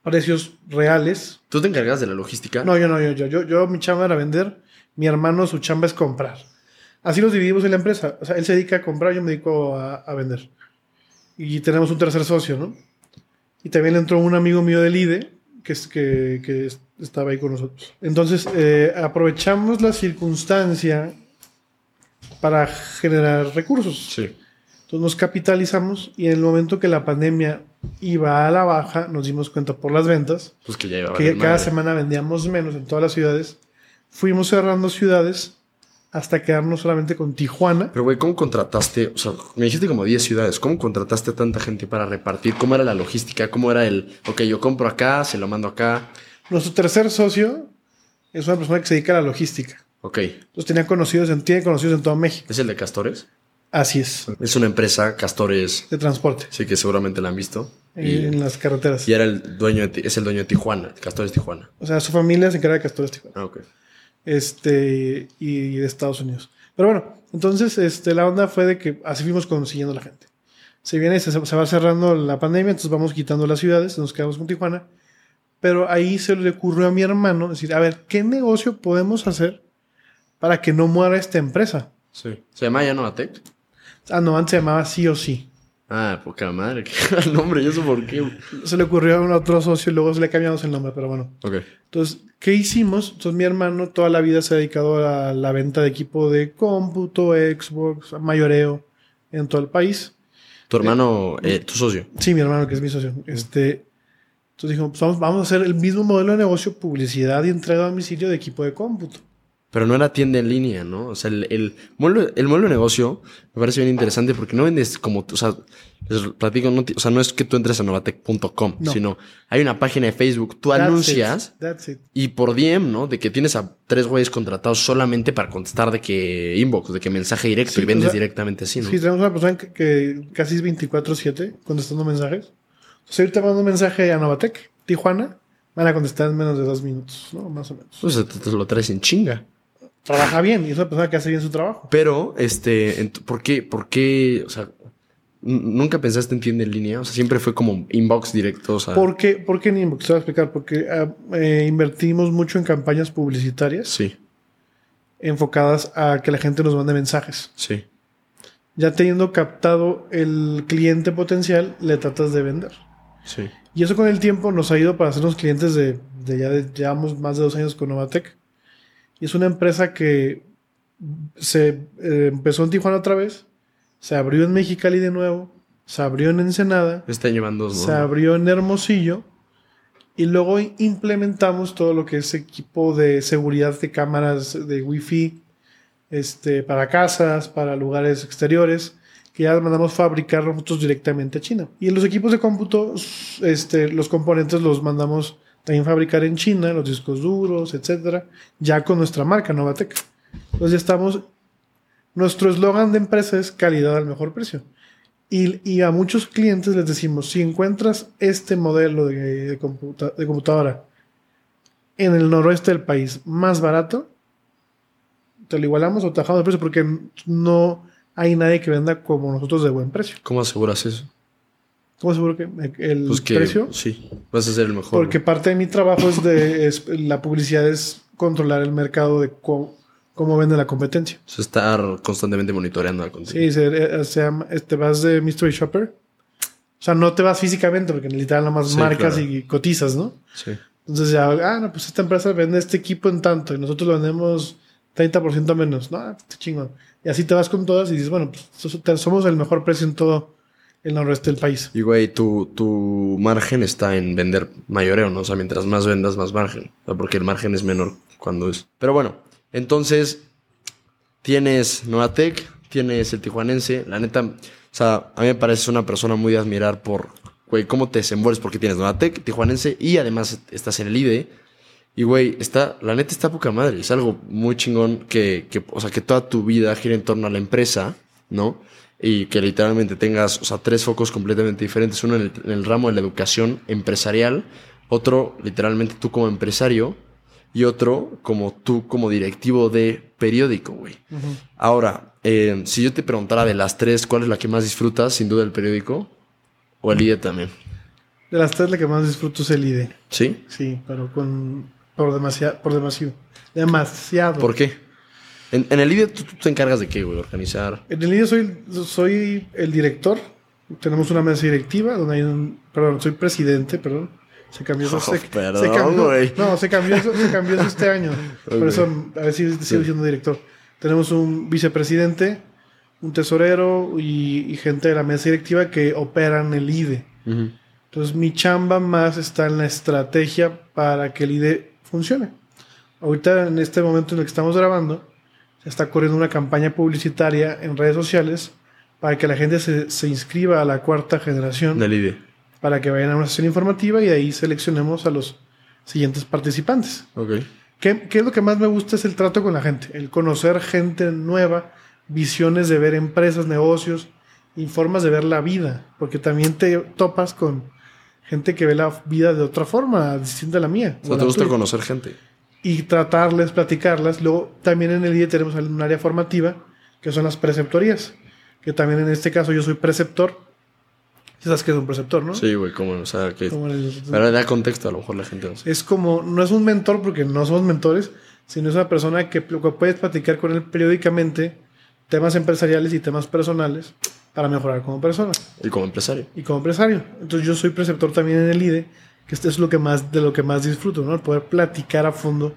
Precios reales. ¿Tú te encargas de la logística? No, yo no, yo, yo, yo, yo mi chamba era vender, mi hermano su chamba es comprar. Así nos dividimos en la empresa. O sea, él se dedica a comprar, yo me dedico a, vender. Y tenemos un tercer socio, ¿no? Y también entró un amigo mío del IDE, que, es, que, estaba ahí con nosotros. Entonces, eh, aprovechamos la circunstancia para generar recursos. Sí. Entonces nos capitalizamos y en el momento que la pandemia iba a la baja, nos dimos cuenta por las ventas pues que, ya que cada semana vendíamos menos en todas las ciudades. Fuimos cerrando ciudades hasta quedarnos solamente con Tijuana. Pero, güey, ¿cómo contrataste? O sea, me dijiste como 10 ciudades. ¿Cómo contrataste a tanta gente para repartir? ¿Cómo era la logística? ¿Cómo era el, ok, yo compro acá, se lo mando acá? Nuestro tercer socio es una persona que se dedica a la logística. Ok. Entonces tenía conocidos en, tiene conocidos en todo México. ¿Es el de Castores? Así es. Es una empresa, Castores. De transporte. Sí, que seguramente la han visto. Y, en las carreteras. Y era el dueño de, es el dueño de Tijuana, Castores Tijuana. O sea, su familia se encarga de Castores Tijuana. Ah, ok. Este, y de Estados Unidos. Pero bueno, entonces este, la onda fue de que así fuimos consiguiendo la gente. Se viene, se, se va cerrando la pandemia, entonces vamos quitando las ciudades, nos quedamos con Tijuana. Pero ahí se le ocurrió a mi hermano decir, a ver, ¿qué negocio podemos hacer para que no muera esta empresa? Sí. ¿Se llama ya Novatec? Ah, no, antes se llamaba Sí o Sí. Ah, poca madre, [LAUGHS] qué el nombre, yo sé por qué. Se le ocurrió a un otro socio y luego se le cambiamos el nombre, pero bueno. Ok. Entonces, ¿qué hicimos? Entonces, mi hermano toda la vida se ha dedicado a la venta de equipo de cómputo, Xbox, mayoreo en todo el país. ¿Tu hermano, eh, tu socio? Sí, mi hermano, que es mi socio. Este, entonces dijimos, pues vamos, vamos a hacer el mismo modelo de negocio, publicidad y entrega a domicilio de equipo de cómputo. Pero no era tienda en línea, ¿no? O sea, el, el, modelo, el modelo de negocio me parece bien interesante porque no vendes como, o sea, les platico, no, o sea, no es que tú entres a novatec.com, No. sino hay una página de Facebook, tú That's anuncias it, That's it. y por DM, ¿no? De que tienes a tres güeyes contratados solamente para contestar de que inbox, de que mensaje directo Sí, y vendes o sea, directamente así, ¿no? Sí, tenemos una persona que, que casi es 24-7 contestando mensajes. Entonces, ahorita mando un mensaje a Novatec, Tijuana, van a contestar en menos de dos minutos, ¿no? Más o menos. Pues te, te lo traes en chinga. Trabaja bien y es una persona que hace bien su trabajo. Pero, este, ¿por qué, por qué, o sea, nunca pensaste en tienda en línea? O sea, siempre fue como inbox directo, o sea. ¿Por qué, ¿Por qué en Inbox? Te voy a explicar. Porque ah, eh, invertimos mucho en campañas publicitarias Sí, enfocadas a que la gente nos mande mensajes. sí. Ya teniendo captado el cliente potencial, le tratas de vender. Sí. Y eso con el tiempo nos ha ido para hacernos clientes de, de ya de- llevamos más de dos años con Novatec. Y es una empresa que se eh, empezó en Tijuana otra vez, se abrió en Mexicali de nuevo, se abrió en Ensenada, dos, ¿no? se abrió en Hermosillo y luego implementamos todo lo que es equipo de seguridad de cámaras de Wi-Fi este, para casas, para lugares exteriores, que ya mandamos fabricar nosotros directamente a China. Y los equipos de cómputo, este, los componentes los mandamos también fabricar en China, los discos duros, etcétera, ya con nuestra marca Novatec. Entonces ya estamos. Nuestro eslogan de empresa es calidad al mejor precio. Y, y a muchos clientes les decimos, si encuentras este modelo de, de computa- de computadora en el noroeste del país más barato, te lo igualamos o te bajamos el precio porque no hay nadie que venda como nosotros de buen precio. ¿Cómo aseguras eso? ¿Cómo seguro que el Pues que, precio? sí, vas a ser el mejor. Porque parte de mi trabajo es de es- la publicidad es controlar el mercado de co- cómo vende la competencia. O sea, estar constantemente monitoreando la contenido. Sí, se, eh, se llama- te vas de Mystery Shopper. O sea, no te vas físicamente porque literal nada más Sí, marcas claro. y cotizas, ¿no? Sí. Entonces ya, ah, no, pues esta empresa vende este equipo en tanto y nosotros lo vendemos 30% menos. No, qué chingón. Y así te vas con todas y dices, bueno, pues somos el mejor precio en todo el noroeste del país. Y güey, tu, tu margen está en vender mayoreo, ¿no? O sea, mientras más vendas, más margen. O sea, porque el margen es menor cuando es. Pero bueno, entonces tienes Novatec, tienes el tijuanense. La neta, o sea, a mí me pareces una persona muy de admirar por, güey, cómo te desenvuelves porque tienes Novatec, tijuanense y además estás en el IDE. Y güey, está, la neta está poca madre. Es algo muy chingón que, que, o sea, que toda tu vida gira en torno a la empresa, ¿no? Y que literalmente tengas, o sea, tres focos completamente diferentes. Uno en el, en el ramo de la educación empresarial, otro literalmente tú como empresario y otro como tú como directivo de periódico, güey. Ahora, eh, si yo te preguntara de las tres, ¿cuál es la que más disfrutas? Sin duda el periódico o el IDE también. De las tres, la que más disfruto es el IDE. ¿Sí? Sí, pero con por demasiado, por demasiado. Demasiado. ¿Por qué? En, en el IDE tú, tú te encargas de qué, güey, organizar. En el IDE soy, soy el director. Tenemos una mesa directiva donde hay un. Perdón, soy presidente, perdón. Se cambió eso. [LAUGHS] Oh, se, perdón, se cambió, güey. No, se cambió eso, se cambió eso este año. [LAUGHS] Por Ok. eso, a ver si sigo siendo director. Tenemos un vicepresidente, un tesorero y, y gente de la mesa directiva que operan el IDE. Ujú. Entonces mi chamba más está en la estrategia para que el IDE funcione. Ahorita en este momento en el que estamos grabando, está corriendo una campaña publicitaria en redes sociales para que la gente se, se inscriba a la cuarta generación, Del IDE. para que vayan a una sesión informativa y de ahí seleccionemos a los siguientes participantes. ¿Qué, ¿Qué es lo que más me gusta? Es el trato con la gente, el conocer gente nueva, visiones de ver empresas, negocios y formas de ver la vida, porque también te topas con gente que ve la vida de otra forma, distinta a la mía. O sea, te gusta conocer gente. Y tratarles, platicarlas. Luego, también en el día tenemos un área formativa, que son las preceptorías, que también en este caso yo soy preceptor. ¿Sabes que es un preceptor, no? Sí, güey, como, o sea, que... Pero da contexto, a lo mejor la gente no sé. Es como, no es un mentor porque no somos mentores, sino es una persona que, que puedes platicar con él periódicamente temas empresariales y temas personales para mejorar como persona. Y como empresario. Y como empresario. Entonces yo soy preceptor también en el IDE, que esto es lo que más, de lo que más disfruto, ¿no? El poder platicar a fondo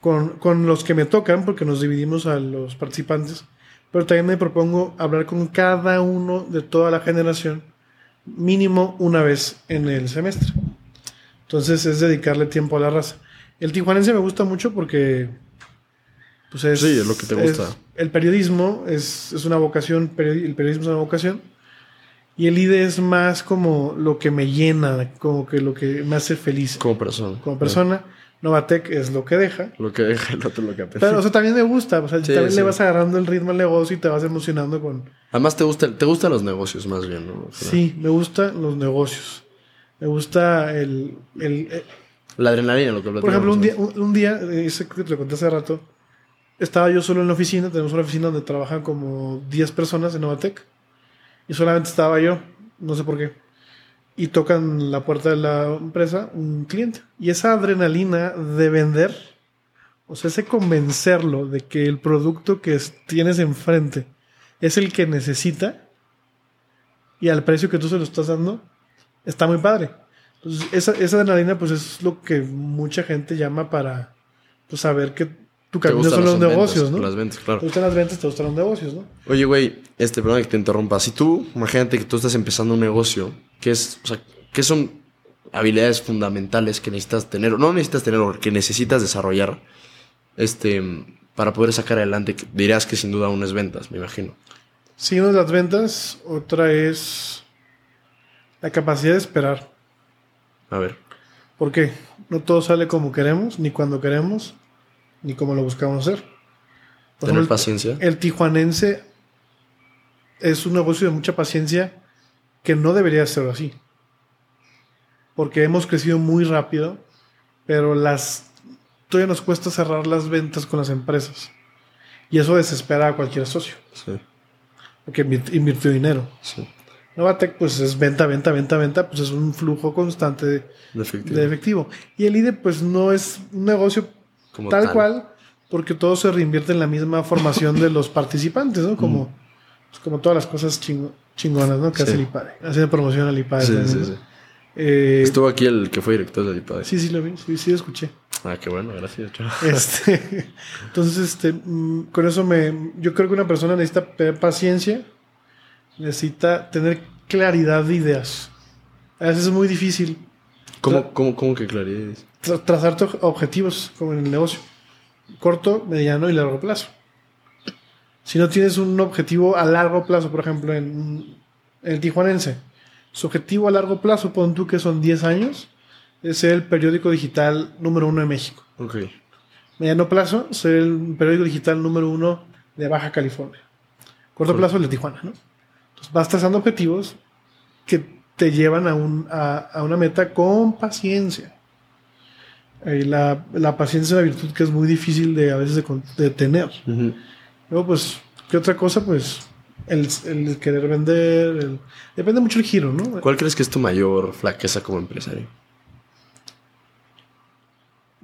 con, con los que me tocan, porque nos dividimos a los participantes, pero también me propongo hablar con cada uno de toda la generación mínimo una vez en el semestre. Entonces es dedicarle tiempo a la raza. El tijuanense me gusta mucho porque pues es, sí, es lo que te gusta. el periodismo es, una vocación, el periodismo es una vocación. Y el IDE es más como lo que me llena, como que lo que me hace feliz. Como persona. Como persona. Novatec es lo que deja. Lo que deja, el otro lo que apetece. Pero, o sea, también me gusta. O sea, también le vas agarrando el ritmo al negocio y te vas emocionando con... Además, te, gusta, te gustan los negocios más bien, ¿no? Sí, me gustan los negocios. Me gusta el... el, eh, la adrenalina, lo que Por ejemplo, un día, un, día, ese que te lo conté hace rato, estaba yo solo en la oficina, tenemos una oficina donde trabajan como 10 personas en Novatec, y solamente estaba yo, no sé por qué. Y tocan la puerta de la empresa un cliente. Y esa adrenalina de vender, o sea, ese convencerlo de que el producto que tienes enfrente es el que necesita y al precio que tú se lo estás dando, está muy padre. Entonces, esa, esa adrenalina, pues es lo que mucha gente llama para pues, saber que tu camino son los negocios, ¿no? Las ventas, claro. Te gustan las ventas, te gustan los negocios, ¿no? Oye, güey, este, perdón que te interrumpa. Si tú, imagínate que tú estás empezando un negocio, ¿qué es, o sea, qué son habilidades fundamentales que necesitas tener, no necesitas tener, que necesitas desarrollar, este, para poder sacar adelante? Dirías que sin duda uno es ventas, me imagino. Sí, una de las ventas, otra es la capacidad de esperar. A ver. ¿Por qué? No todo sale como queremos, ni cuando queremos ni cómo lo buscamos hacer. Tener paciencia. El, tijuanense es un negocio de mucha paciencia que no debería ser así. Porque hemos crecido muy rápido, pero las todavía nos cuesta cerrar las ventas con las empresas. Y eso desespera a cualquier socio. Sí. Porque invirtió dinero. Sí. Novatec, pues es venta, venta, venta, venta, pues es un flujo constante de, efectivo. de efectivo. Y el IDE, pues no es un negocio tal, cual, porque todo se reinvierte en la misma formación de los participantes, ¿no? Como, pues, como todas las cosas chingonas, ¿no? Que hace el IPADE. Hace promoción al IPADE. Sí, sí, sí. Eh, Estuvo aquí el que fue director del IPADE. Sí, sí, lo vi, sí, sí, lo escuché. Ah, qué bueno, gracias. [LAUGHS] Este, entonces, este, mm, con eso me, yo creo que una persona necesita paciencia, necesita tener claridad de ideas. A veces es muy difícil. ¿Cómo, cómo, cómo que claridad? trazar objetivos como en el negocio. Corto, mediano y largo plazo. Si no tienes un objetivo a largo plazo, por ejemplo, en, el tijuanense, su objetivo a largo plazo, pon tú que son 10 años, es ser el periódico digital número uno de México. Ok. Mediano plazo, ser el periódico digital número uno de Baja California. Corto plazo, el de Tijuana, ¿no? Entonces vas trazando objetivos que te llevan a, un, a una meta con paciencia la, la, paciencia es una virtud que es muy difícil de a veces de, tener. Luego, pues, ¿qué otra cosa? Pues el, el querer vender, depende mucho el giro, ¿no? ¿Cuál crees que es tu mayor flaqueza como empresario?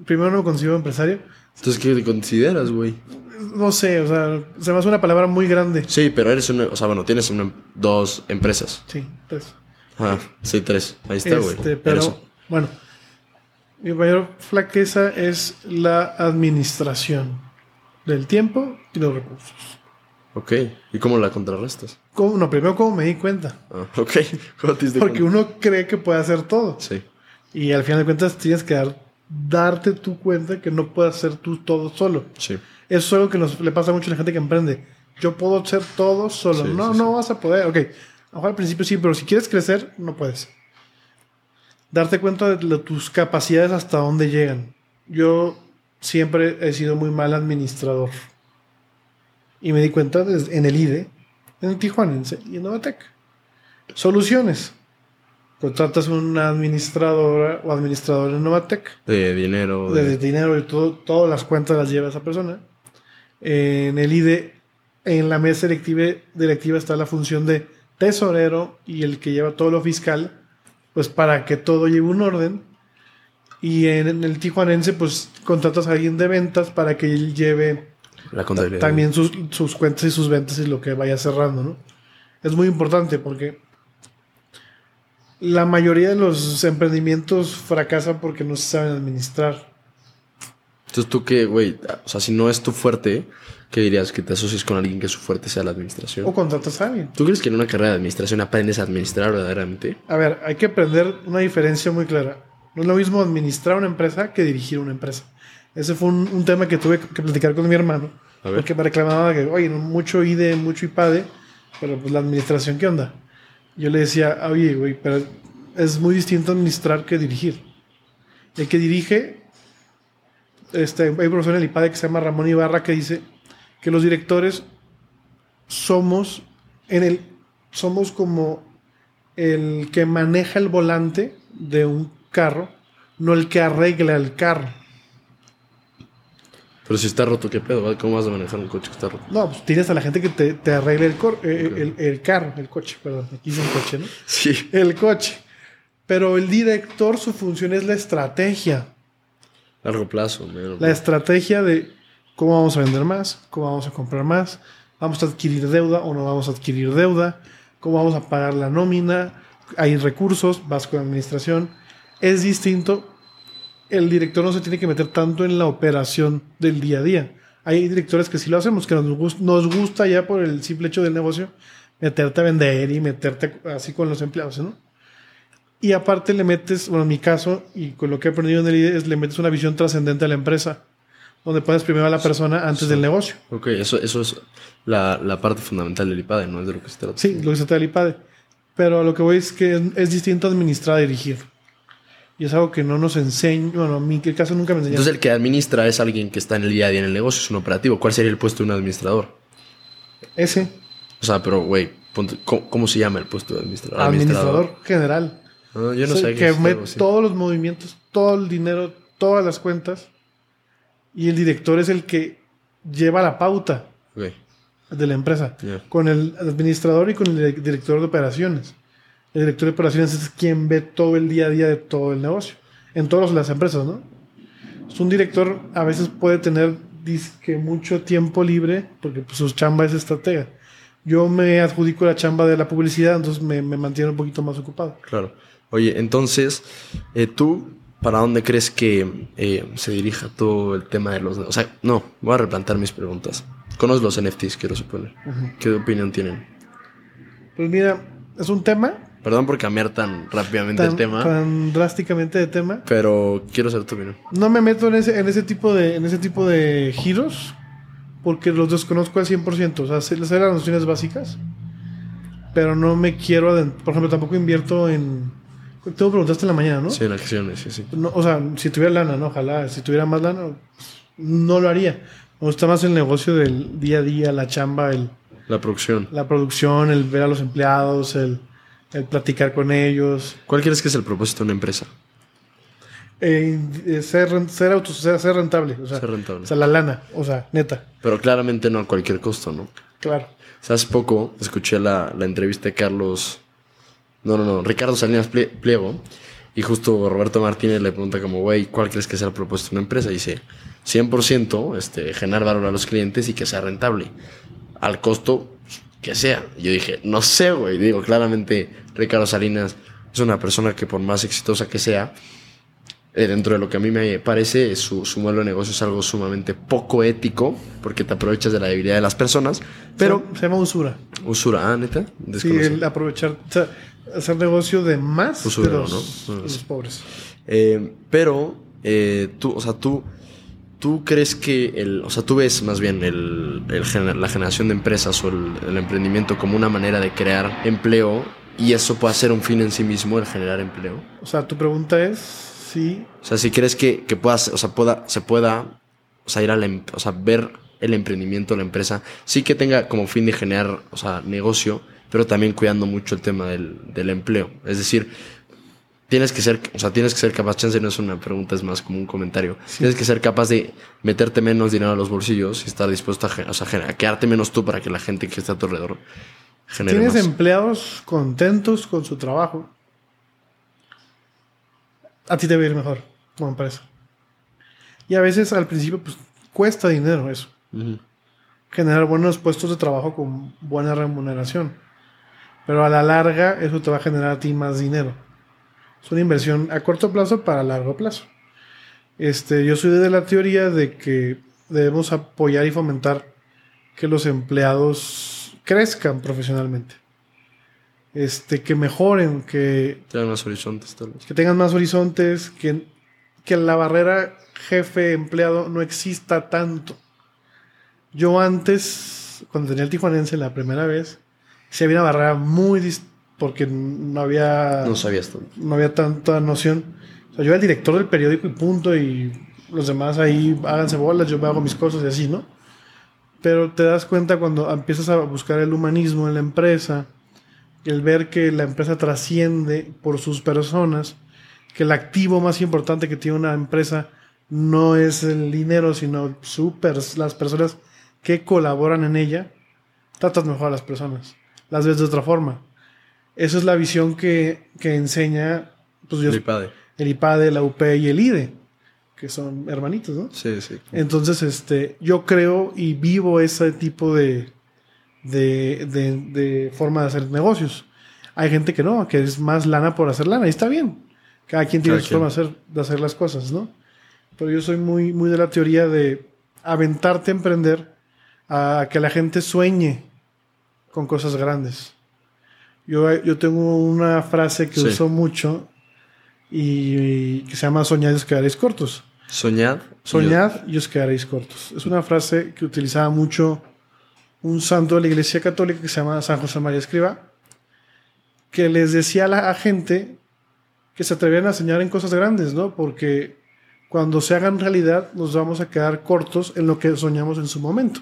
Primero no me considero empresario. Entonces, ¿qué te consideras, güey? No sé, o sea, se me hace una palabra muy grande. Sí, pero eres una, o sea, bueno, tienes dos empresas. Sí, tres. Ah, sí, tres. Ahí está, güey. Este, pero, bueno, mi mayor flaqueza es la administración del tiempo y los recursos. Ok, ¿y cómo la contrarrestas? ¿Cómo? No, primero cómo me di cuenta. Ah, ok, [LAUGHS] Porque uno cree que puede hacer todo. Sí. Y al final de cuentas tienes que dar, darte tu cuenta que no puedes hacer tú todo solo. Sí. Eso es algo que nos, le pasa mucho a la gente que emprende. Yo puedo hacer todo solo. no, no vas a poder. Ok, a lo mejor al principio sí, pero si quieres crecer, no puedes darte cuenta de tus capacidades hasta dónde llegan. Yo siempre he sido muy mal administrador. Y me di cuenta en el IDE, en el Tijuanense y en Novatec. Soluciones. Contratas una administradora o administrador en Novatec. De dinero. De, dinero y todo, todas las cuentas las lleva esa persona. En el IDE, en la mesa directiva, directiva está la función de tesorero y el que lleva todo lo fiscal, pues para que todo lleve un orden. Y en, el tijuanense, pues contratas a alguien de ventas para que él lleve la también sus, sus, cuentas y sus ventas y lo que vaya cerrando, ¿no? Es muy importante porque la mayoría de los emprendimientos fracasan porque no se saben administrar. Entonces tú qué, güey, o sea, si no es tu fuerte, ¿qué dirías? Que te asocies con alguien que su fuerte sea la administración. O contratas a alguien. ¿Tú crees que en una carrera de administración aprendes a administrar verdaderamente? A ver, hay que aprender una diferencia muy clara. No es lo mismo administrar una empresa que dirigir una empresa. Ese fue un, tema que tuve que platicar con mi hermano. Porque me reclamaba que, oye, mucho IDE, mucho IPADE, pero pues la administración, ¿qué onda? yo le decía, oye, güey, pero es muy distinto administrar que dirigir. El que dirige, este, hay un profesor en el IPADE que se llama Ramón Ibarra que dice que los directores somos en el somos como el que maneja el volante de un carro, no el que arregla el carro. Pero si está roto, ¿qué pedo? ¿Cómo vas a manejar un coche que está roto? No, pues tienes a la gente que te, te arregle el, eh, el, carro, el coche, perdón. Aquí dice un coche, ¿no? [LAUGHS] Sí. El coche. Pero el director, su función es la estrategia. Largo plazo. La estrategia de cómo vamos a vender más, cómo vamos a comprar más, vamos a adquirir deuda o no vamos a adquirir deuda, cómo vamos a pagar la nómina, hay recursos, vas con administración. Es distinto el director no se tiene que meter tanto en la operación del día a día. Hay directores que sí lo hacemos, que nos, gusta, nos gusta ya por el simple hecho del negocio meterte a vender y meterte así con los empleados, ¿no? Y aparte le metes, bueno, en mi caso, y con lo que he aprendido en el IDE, es le metes una visión trascendente a la empresa, donde pones primero a la persona antes del negocio. Ok, eso, eso es la, parte fundamental del IPADE, ¿no? Es de lo que se trata. Sí, lo que se trata del IPADE. Pero lo que voy es que es, es distinto administrar a dirigir. Y es algo que no nos enseña, bueno, en mi caso nunca me enseñaron. Entonces el que administra es alguien que está en el día a día en el negocio, es un operativo. ¿Cuál sería el puesto de un administrador? Ese. O sea, pero, güey, ¿cómo, se llama el puesto de administrador? Administrador, general. No, yo no sé. Que mete todos los movimientos, todo el dinero, todas las cuentas. Y el director es el que lleva la pauta de la empresa. Con el administrador y con el director de operaciones. El director de operaciones es quien ve todo el día a día de todo el negocio. En todas las empresas, ¿no? un director a veces puede tener que mucho tiempo libre porque pues, su chamba es estratega. Yo me adjudico la chamba de la publicidad, entonces me, me mantiene un poquito más ocupado. Claro. Oye, entonces, eh, ¿tú para dónde crees que eh, se dirija todo el tema de los... O sea, no, voy a replantear mis preguntas. ¿Conoces los NFTs, quiero suponer? ¿Qué opinión tienen? Pues mira, es un tema Perdón por cambiar tan rápidamente el tema. Tan drásticamente de tema. Pero quiero saber tu opinión. No me meto en ese, en ese, tipo, de, en ese tipo de giros porque los desconozco al 100%. O sea, sé, sé las nociones básicas, pero no me quiero... Por ejemplo, tampoco invierto en... Tú me preguntaste en la mañana, ¿no? Sí, en acciones, sí, sí. No, o sea, si tuviera lana, ¿no? Ojalá. Si tuviera más lana, no lo haría. Me gusta más el negocio del día a día, la chamba, el... La producción. La producción, el ver a los empleados, el el platicar con ellos. ¿Cuál crees que es el propósito de una empresa? Eh, ser, ser, ser, rentable. O sea, ser rentable. O sea, la lana, o sea, neta. Pero claramente no a cualquier costo, ¿no? Claro. hace poco escuché la, la, entrevista de Carlos. No, no, no, Ricardo Salinas Pliego. Y justo Roberto Martínez le pregunta como, güey, ¿cuál crees que sea el propósito de una empresa? Y dice, 100% este, generar valor a los clientes y que sea rentable. Al costo que sea. Yo dije, no sé, güey. Digo, claramente Ricardo Salinas es una persona que por más exitosa que sea, eh, dentro de lo que a mí me parece, su, su, modelo de negocio es algo sumamente poco ético, porque te aprovechas de la debilidad de las personas, pero... Se, llama usura. Usura, ah, neta. Sí, el aprovechar, o sea, hacer negocio de más de los, los pobres. Eh, pero, eh, tú, o sea, tú ¿Tú crees que, el, o sea, tú ves más bien el, la generación de empresas o el, emprendimiento como una manera de crear empleo y eso puede ser un fin en sí mismo, el generar empleo? O sea, tu pregunta es si... O sea, si crees que, que puedas, o sea, pueda, se pueda o sea, ir a la, em, o sea, ver el emprendimiento, la empresa, sí que tenga como fin de generar, o sea, negocio, pero también cuidando mucho el tema del, del empleo. Es decir, tienes que ser, o sea, tienes que ser capaz, chance no es una pregunta, es más como un comentario. Tienes que ser capaz de meterte menos dinero a los bolsillos y estar dispuesto a, o sea, a quedarte menos tú para que la gente que está a tu alrededor genere Tienes empleados contentos con su trabajo. A ti te va a ir mejor como empresa. Y a veces al principio pues cuesta dinero eso. Generar buenos puestos de trabajo con buena remuneración. Pero a la larga eso te va a generar a ti más dinero. Es una inversión a corto plazo para largo plazo. Este, yo soy de la teoría de que debemos apoyar y fomentar que los empleados crezcan profesionalmente. Este, que mejoren, que tengan más horizontes, que tengan más horizontes, que, que la barrera jefe-empleado no exista tanto. Yo antes, cuando tenía el tijuanense la primera vez, sí había una barrera muy, porque no había... No sabías No había tanta noción. O sea, yo era el director del periódico y punto, y los demás ahí háganse bolas, yo me hago mis cosas y así, ¿no? Pero te das cuenta cuando empiezas a buscar el humanismo en la empresa, el ver que la empresa trasciende por sus personas, que el activo más importante que tiene una empresa no es el dinero, sino super, las personas que colaboran en ella, tratas mejor a las personas, las ves de otra forma. Esa es la visión que, enseña pues, el IPADE. El IPADE, la UP y el IDE, que son hermanitos, ¿no? Sí, sí. Entonces, este, yo creo y vivo ese tipo de, de, forma de hacer negocios. Hay gente que no, que es más lana por hacer lana, y está bien. Cada quien tiene su forma de hacer, de hacer las cosas, ¿no? Pero yo soy muy, muy de la teoría de aventarte a emprender, a que la gente sueñe con cosas grandes. Yo, tengo una frase que uso mucho y, que se llama soñad y os quedaréis cortos. Soñad. Soñad y os quedaréis cortos. Es una frase que utilizaba mucho un santo de la Iglesia Católica que se llama San José María Escriba, que les decía a la gente que se atrevieran a soñar en cosas grandes, ¿no? Porque cuando se hagan realidad nos vamos a quedar cortos en lo que soñamos en su momento.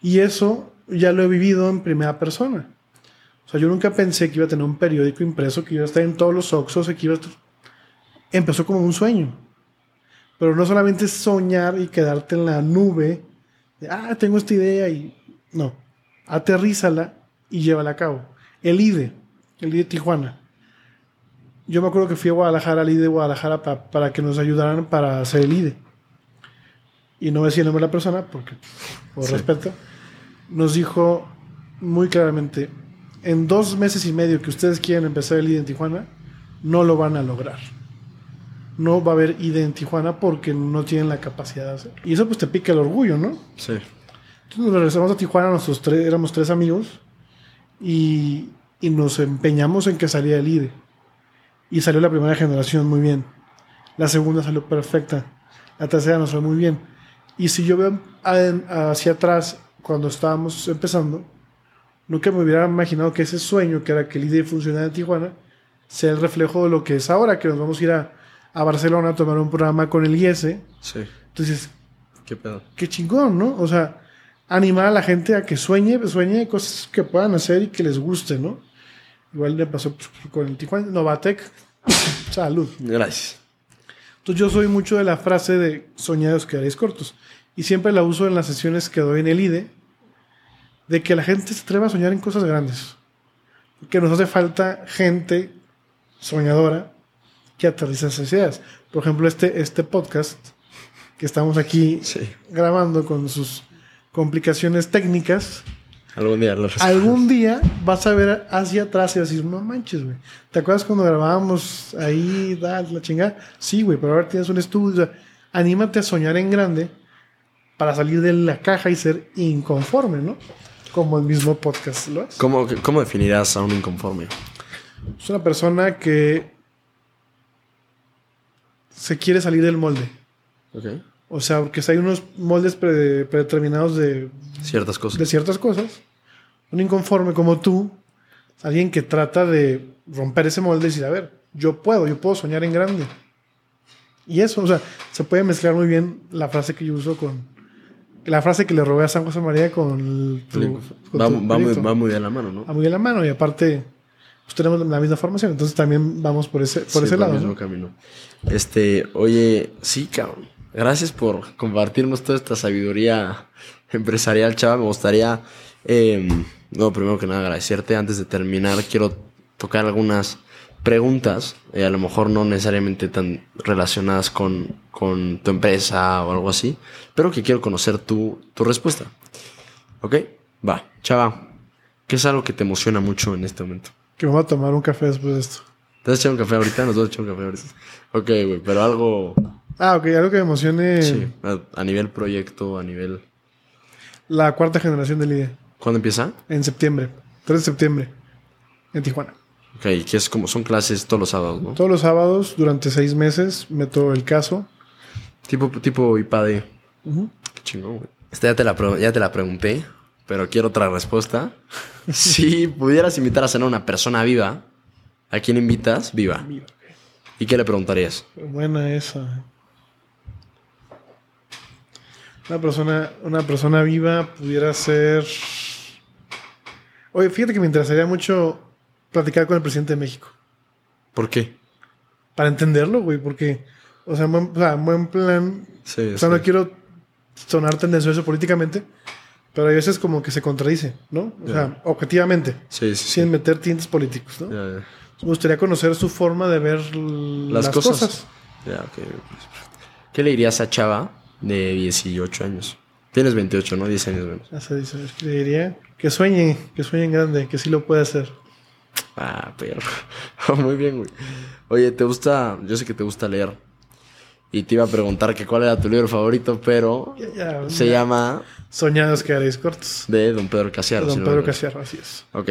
Y eso ya lo he vivido en primera persona. O sea, yo nunca pensé que iba a tener un periódico impreso, que iba a estar en todos los Oxos, que iba a Empezó como un sueño. Pero no solamente soñar y quedarte en la nube de, ah, tengo esta idea y... No, aterrízala y llévala a cabo. El IDE, el IDE Tijuana. Yo me acuerdo que fui a Guadalajara, al IDE de Guadalajara, para que nos ayudaran para hacer el IDE. Y no decía el nombre de la persona, porque por respeto. Nos dijo muy claramente, en dos meses y medio que ustedes quieren empezar el IDE en Tijuana, no lo van a lograr. No va a haber IDE en Tijuana porque no tienen la capacidad de hacerlo. Y eso pues te pica el orgullo, ¿no? Sí. Entonces nos regresamos a Tijuana, nosotros tres, éramos tres amigos, y, y nos empeñamos en que saliera el IDE. Y salió la primera generación muy bien. La segunda salió perfecta. La tercera nos fue muy bien. Y si yo veo hacia atrás, cuando estábamos empezando, Nunca me hubiera imaginado que ese sueño, que era que el IDE funcionara en Tijuana, sea el reflejo de lo que es ahora, que nos vamos a ir a, Barcelona a tomar un programa con el IES. Sí. Entonces, qué pedo. Qué chingón, ¿no? O sea, animar a la gente a que sueñe, sueñe cosas que puedan hacer y que les guste, ¿no? Igual le pasó pues, con el Tijuana Novatec. [COUGHS] Salud. Gracias. Entonces yo soy mucho de la frase de soñados quedaréis cortos. Y siempre la uso en las sesiones que doy en el IDE de que la gente se atreva a soñar en cosas grandes. Que nos hace falta gente soñadora que aterriza esas ideas. Por ejemplo, este, este podcast que estamos aquí grabando con sus complicaciones técnicas. Algún día Algún día vas a ver hacia atrás y vas a decir, no manches, güey. ¿Te acuerdas cuando grabábamos ahí, da, la chingada? Sí, güey, pero ahora tienes un estudio. anímate a soñar en grande para salir de la caja y ser inconforme, ¿no? como el mismo podcast lo es. ¿Cómo, cómo definirás a un inconforme? Es una persona que se quiere salir del molde. Okay. O sea, porque hay unos moldes predeterminados de ciertas cosas. De ciertas cosas. Un inconforme como tú, alguien que trata de romper ese molde y decir, a ver, yo puedo, yo puedo soñar en grande. Y eso, o sea, se puede mezclar muy bien la frase que yo uso con. La frase que le robé a San José María con. va, muy, de la mano, ¿no? Va muy de la mano y aparte, pues tenemos la misma formación, entonces también vamos por ese, por ese lado. El mismo camino. Este, oye, sí, cabrón. Gracias por compartirnos toda esta sabiduría empresarial, chava. Me gustaría, eh, no, primero que nada, agradecerte. Antes de terminar, quiero tocar algunas preguntas, eh, a lo mejor no necesariamente tan relacionadas con, con, tu empresa o algo así, pero que quiero conocer tu, tu respuesta. ¿Ok? Va, chava, ¿qué es algo que te emociona mucho en este momento? Que me voy a tomar un café después de esto. ¿Te has echado un café ahorita? Nos vamos a echar un café ahorita. Ok, güey, pero algo... Ah, ok, algo que me emocione... Sí, a, nivel proyecto, a nivel... La cuarta generación del IDE. ¿Cuándo empieza? En septiembre, 3 de septiembre, en Tijuana. Ok, que es como son clases todos los sábados, ¿no? Todos los sábados, durante seis meses, meto el caso. Tipo, tipo IPADE. Qué chingón, güey. Esta ya te, la ya te la pregunté, pero quiero otra respuesta. [LAUGHS] si pudieras invitar a cenar a una persona viva, ¿a quién invitas? Viva. viva ¿Y qué le preguntarías? Buena esa. Una persona, una persona viva pudiera ser. Oye, fíjate que me interesaría mucho platicar con el presidente de México. ¿Por qué? Para entenderlo, güey, porque, o sea, buen, buen plan. Sí, o sea, no quiero sonar tendencioso políticamente, pero a veces como que se contradice, ¿no? O sea, objetivamente. Sí, sí, sin meter tintes políticos, ¿no? Me gustaría conocer su forma de ver las, cosas. Ya, ¿Qué le dirías a Chava de 18 años? Tienes 28, ¿no? 10 años menos. Hace 10 años. Le diría que sueñe, que sueñe en grande, que sí lo puede hacer. Ah, pero. [LAUGHS] Muy bien, güey. Oye, ¿te gusta? Yo sé que te gusta leer. Y te iba a preguntar que cuál era tu libro favorito, pero se llama Soñados que haréis cortos. De Don Pedro Casiaro. Don Pedro así es. Ok.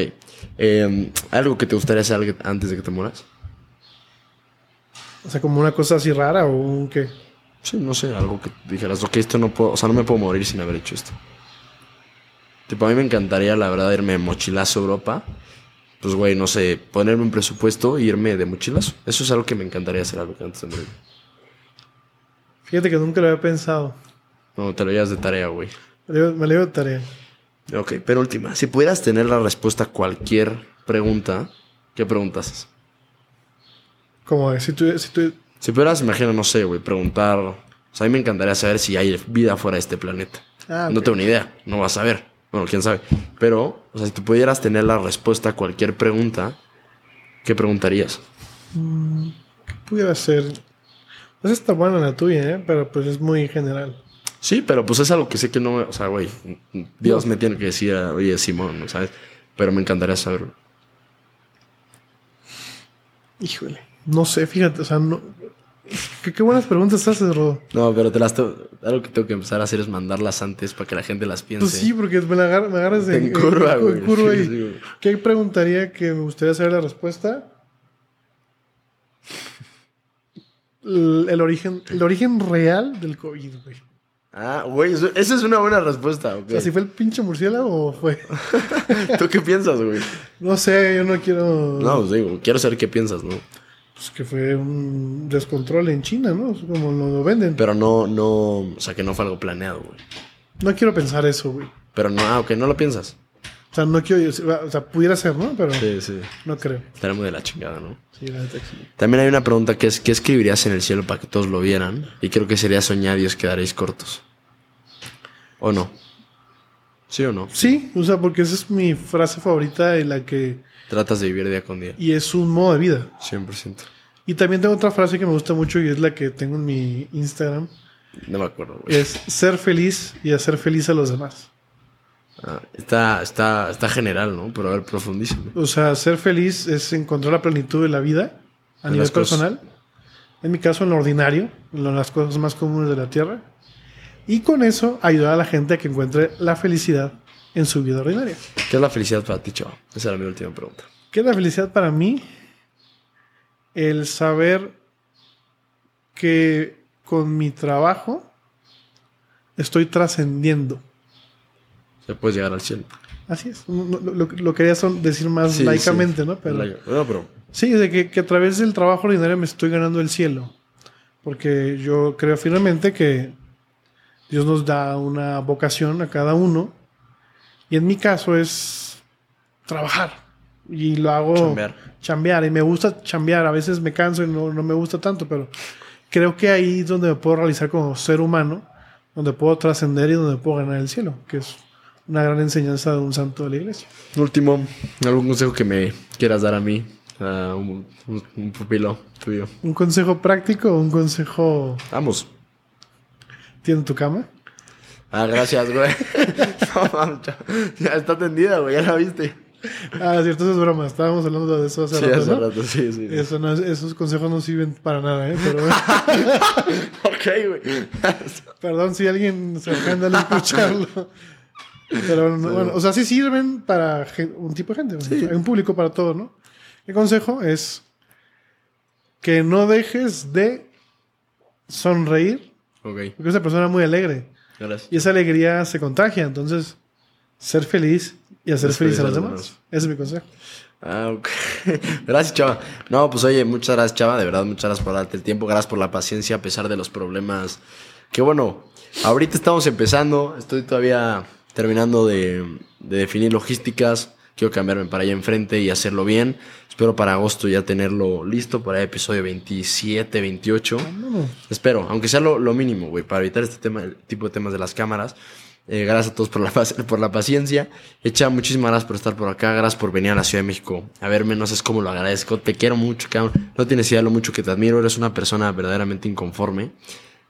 Em, ¿Algo que te gustaría hacer antes de que te mueras? O sea, como una cosa así rara o un qué. Sí, no sé, algo que dijeras, ok, esto no puedo, o sea, no me puedo morir sin haber hecho esto. Tipo, a mí me encantaría, la verdad, irme mochilazo a Europa pues, güey, no sé, ponerme un presupuesto e irme de mochilazo. Eso es algo que me encantaría hacer algo antes de morir. Fíjate que nunca lo había pensado. No, te lo llevas de tarea, güey. Me lo llevo de tarea. Ok, pero última. Si pudieras tener la respuesta a cualquier pregunta, ¿qué preguntas? Como si tú, si tú... Si pudieras, imagina, no sé, güey, preguntar... O sea, a mí me encantaría saber si hay vida fuera de este planeta. Ah, no tengo ni idea, no vas a ver. Bueno, quién sabe. Pero, o sea, si tú pudieras tener la respuesta a cualquier pregunta, ¿qué preguntarías? Mm, ¿Qué pudiera ser? Pues está buena la tuya, ¿eh? Pero pues es muy general. Sí, pero pues es algo que sé que no... O sea, güey, Dios me tiene que decir, oye, Simón, ¿sabes? Pero me encantaría saberlo. Híjole. No sé, fíjate, o sea, no, ¿Qué, buenas preguntas haces, Rodo. No, pero te las algo que tengo que empezar a hacer es mandarlas antes para que la gente las piense. Pues sí, porque me, agarras en, curva, ¿Qué preguntaría que me gustaría saber la respuesta? El, origen, el origen real del COVID, güey. Ah, güey, esa es una buena respuesta. O sea, si fue el pinche murciélago o fue. [LAUGHS] ¿Tú qué piensas, güey? No sé, yo no quiero. No, pues digo, quiero saber qué piensas, ¿no? Pues que fue un descontrol en China, ¿no? Como lo, venden. Pero no, no, o sea, que no fue algo planeado, güey. No quiero pensar eso, güey. Pero no, ah, ok, no lo piensas. O sea, no quiero, o sea, pudiera ser, ¿no? Pero sí, sí. no creo. Estaremos de la chingada, ¿no? Sí, la sí. También hay una pregunta que es, ¿qué escribirías en el cielo para que todos lo vieran? Y creo que sería soñar y os quedaréis cortos. ¿O no? ¿Sí o no? Sí, o sea, porque esa es mi frase favorita en la que Tratas de vivir día con día. Y es un modo de vida. 100%. Y también tengo otra frase que me gusta mucho y es la que tengo en mi Instagram. No me acuerdo, güey. Es ser feliz y hacer feliz a los demás. Ah, está, está, está general, ¿no? Pero a ver, profundísimo. O sea, ser feliz es encontrar la plenitud de la vida a nivel personal. En mi caso, en lo ordinario, en las cosas más comunes de la tierra. Y con eso ayudar a la gente a que encuentre la felicidad en su vida ordinaria. ¿Qué es la felicidad para ti, Chavo? Esa era mi última pregunta. ¿Qué es la felicidad para mí? El saber que con mi trabajo estoy trascendiendo. Se puede llegar al cielo. Así es. Lo, quería decir más laicamente, ¿no? Pero, pero... Sí, de que, que, a través del trabajo ordinario me estoy ganando el cielo. Porque yo creo firmemente que Dios nos da una vocación a cada uno. Y en mi caso es trabajar. Y lo hago chambear. chambear. Y me gusta chambear. A veces me canso y no, no me gusta tanto, pero creo que ahí es donde me puedo realizar como ser humano, donde puedo trascender y donde puedo ganar el cielo, que es una gran enseñanza de un santo de la iglesia. Último, algún consejo que me quieras dar a mí, a un, pupilo tuyo. ¿Un consejo práctico o un consejo... Vamos. ¿Tiene tu cama? Ah, gracias, güey. [LAUGHS] ya está tendida, güey, ya la viste. Ah, cierto, eso es broma. Estábamos hablando de eso hace sí, Hace rato, sí, sí. esos consejos no sirven para nada, ¿eh? Pero... [LAUGHS] ok, güey. [LAUGHS] Perdón si alguien se ofende al escucharlo. Pero bueno, o sea, sí sirven para un tipo de gente, un público para todo, ¿no? El consejo es que no dejes de sonreír. Okay. Porque es una persona muy alegre. Gracias. Y esa alegría se contagia. Entonces, ser feliz y hacer feliz, a los demás. Ese es mi consejo. Ah, ok. [LAUGHS] gracias, Chava. No, pues oye, muchas gracias, Chava. De verdad, muchas gracias por darte el tiempo. Gracias por la paciencia a pesar de los problemas. Que bueno, ahorita estamos empezando. Estoy todavía terminando de, definir logísticas. Quiero cambiarme para allá enfrente y hacerlo bien. Espero para agosto ya tenerlo listo para episodio 27, 28. Espero, aunque sea lo, mínimo, güey, para evitar este tema, el tipo de temas de las cámaras. Eh, gracias a todos por la, [LAUGHS] por la paciencia. Echa, muchísimas gracias por estar por acá. Gracias por venir a la Ciudad de México a verme. No sé cómo lo agradezco. Te quiero mucho, cabrón. No tienes idea lo mucho que te admiro. Eres una persona verdaderamente inconforme.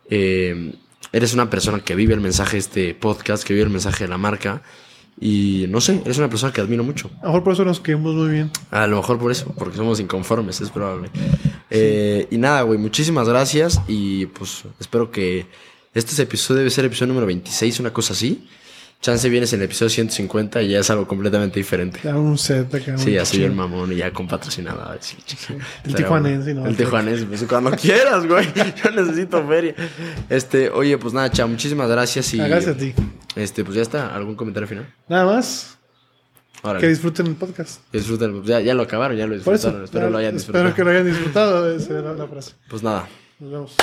Eh, eres una persona que vive el mensaje de este podcast, que vive el mensaje de la marca. Y no sé, eres una persona que admiro mucho. A lo mejor por eso nos quedamos muy bien. A lo mejor por eso, porque somos inconformes, es probable. Eh, y nada, güey, muchísimas gracias. Y pues espero que este episodio debe ser episodio número 26, una cosa así. Chance vienes en el episodio 150 y ya es algo completamente diferente. Ya un set acá. Sí, así el mamón y ya con. El tijuanense, ¿no? El tijuanense, pues cuando [LAUGHS] quieras, güey. Yo necesito feria. Este, oye, pues nada, chao, muchísimas gracias y... Gracias a ti. Este, pues ya está, ¿algún comentario final? Nada más. Que disfruten el podcast. Que disfruten, ya, ya lo acabaron, ya lo disfrutaron. espero lo hayan disfrutado. Espero que lo hayan disfrutado, esa era la frase. Pues nada. Nos vemos.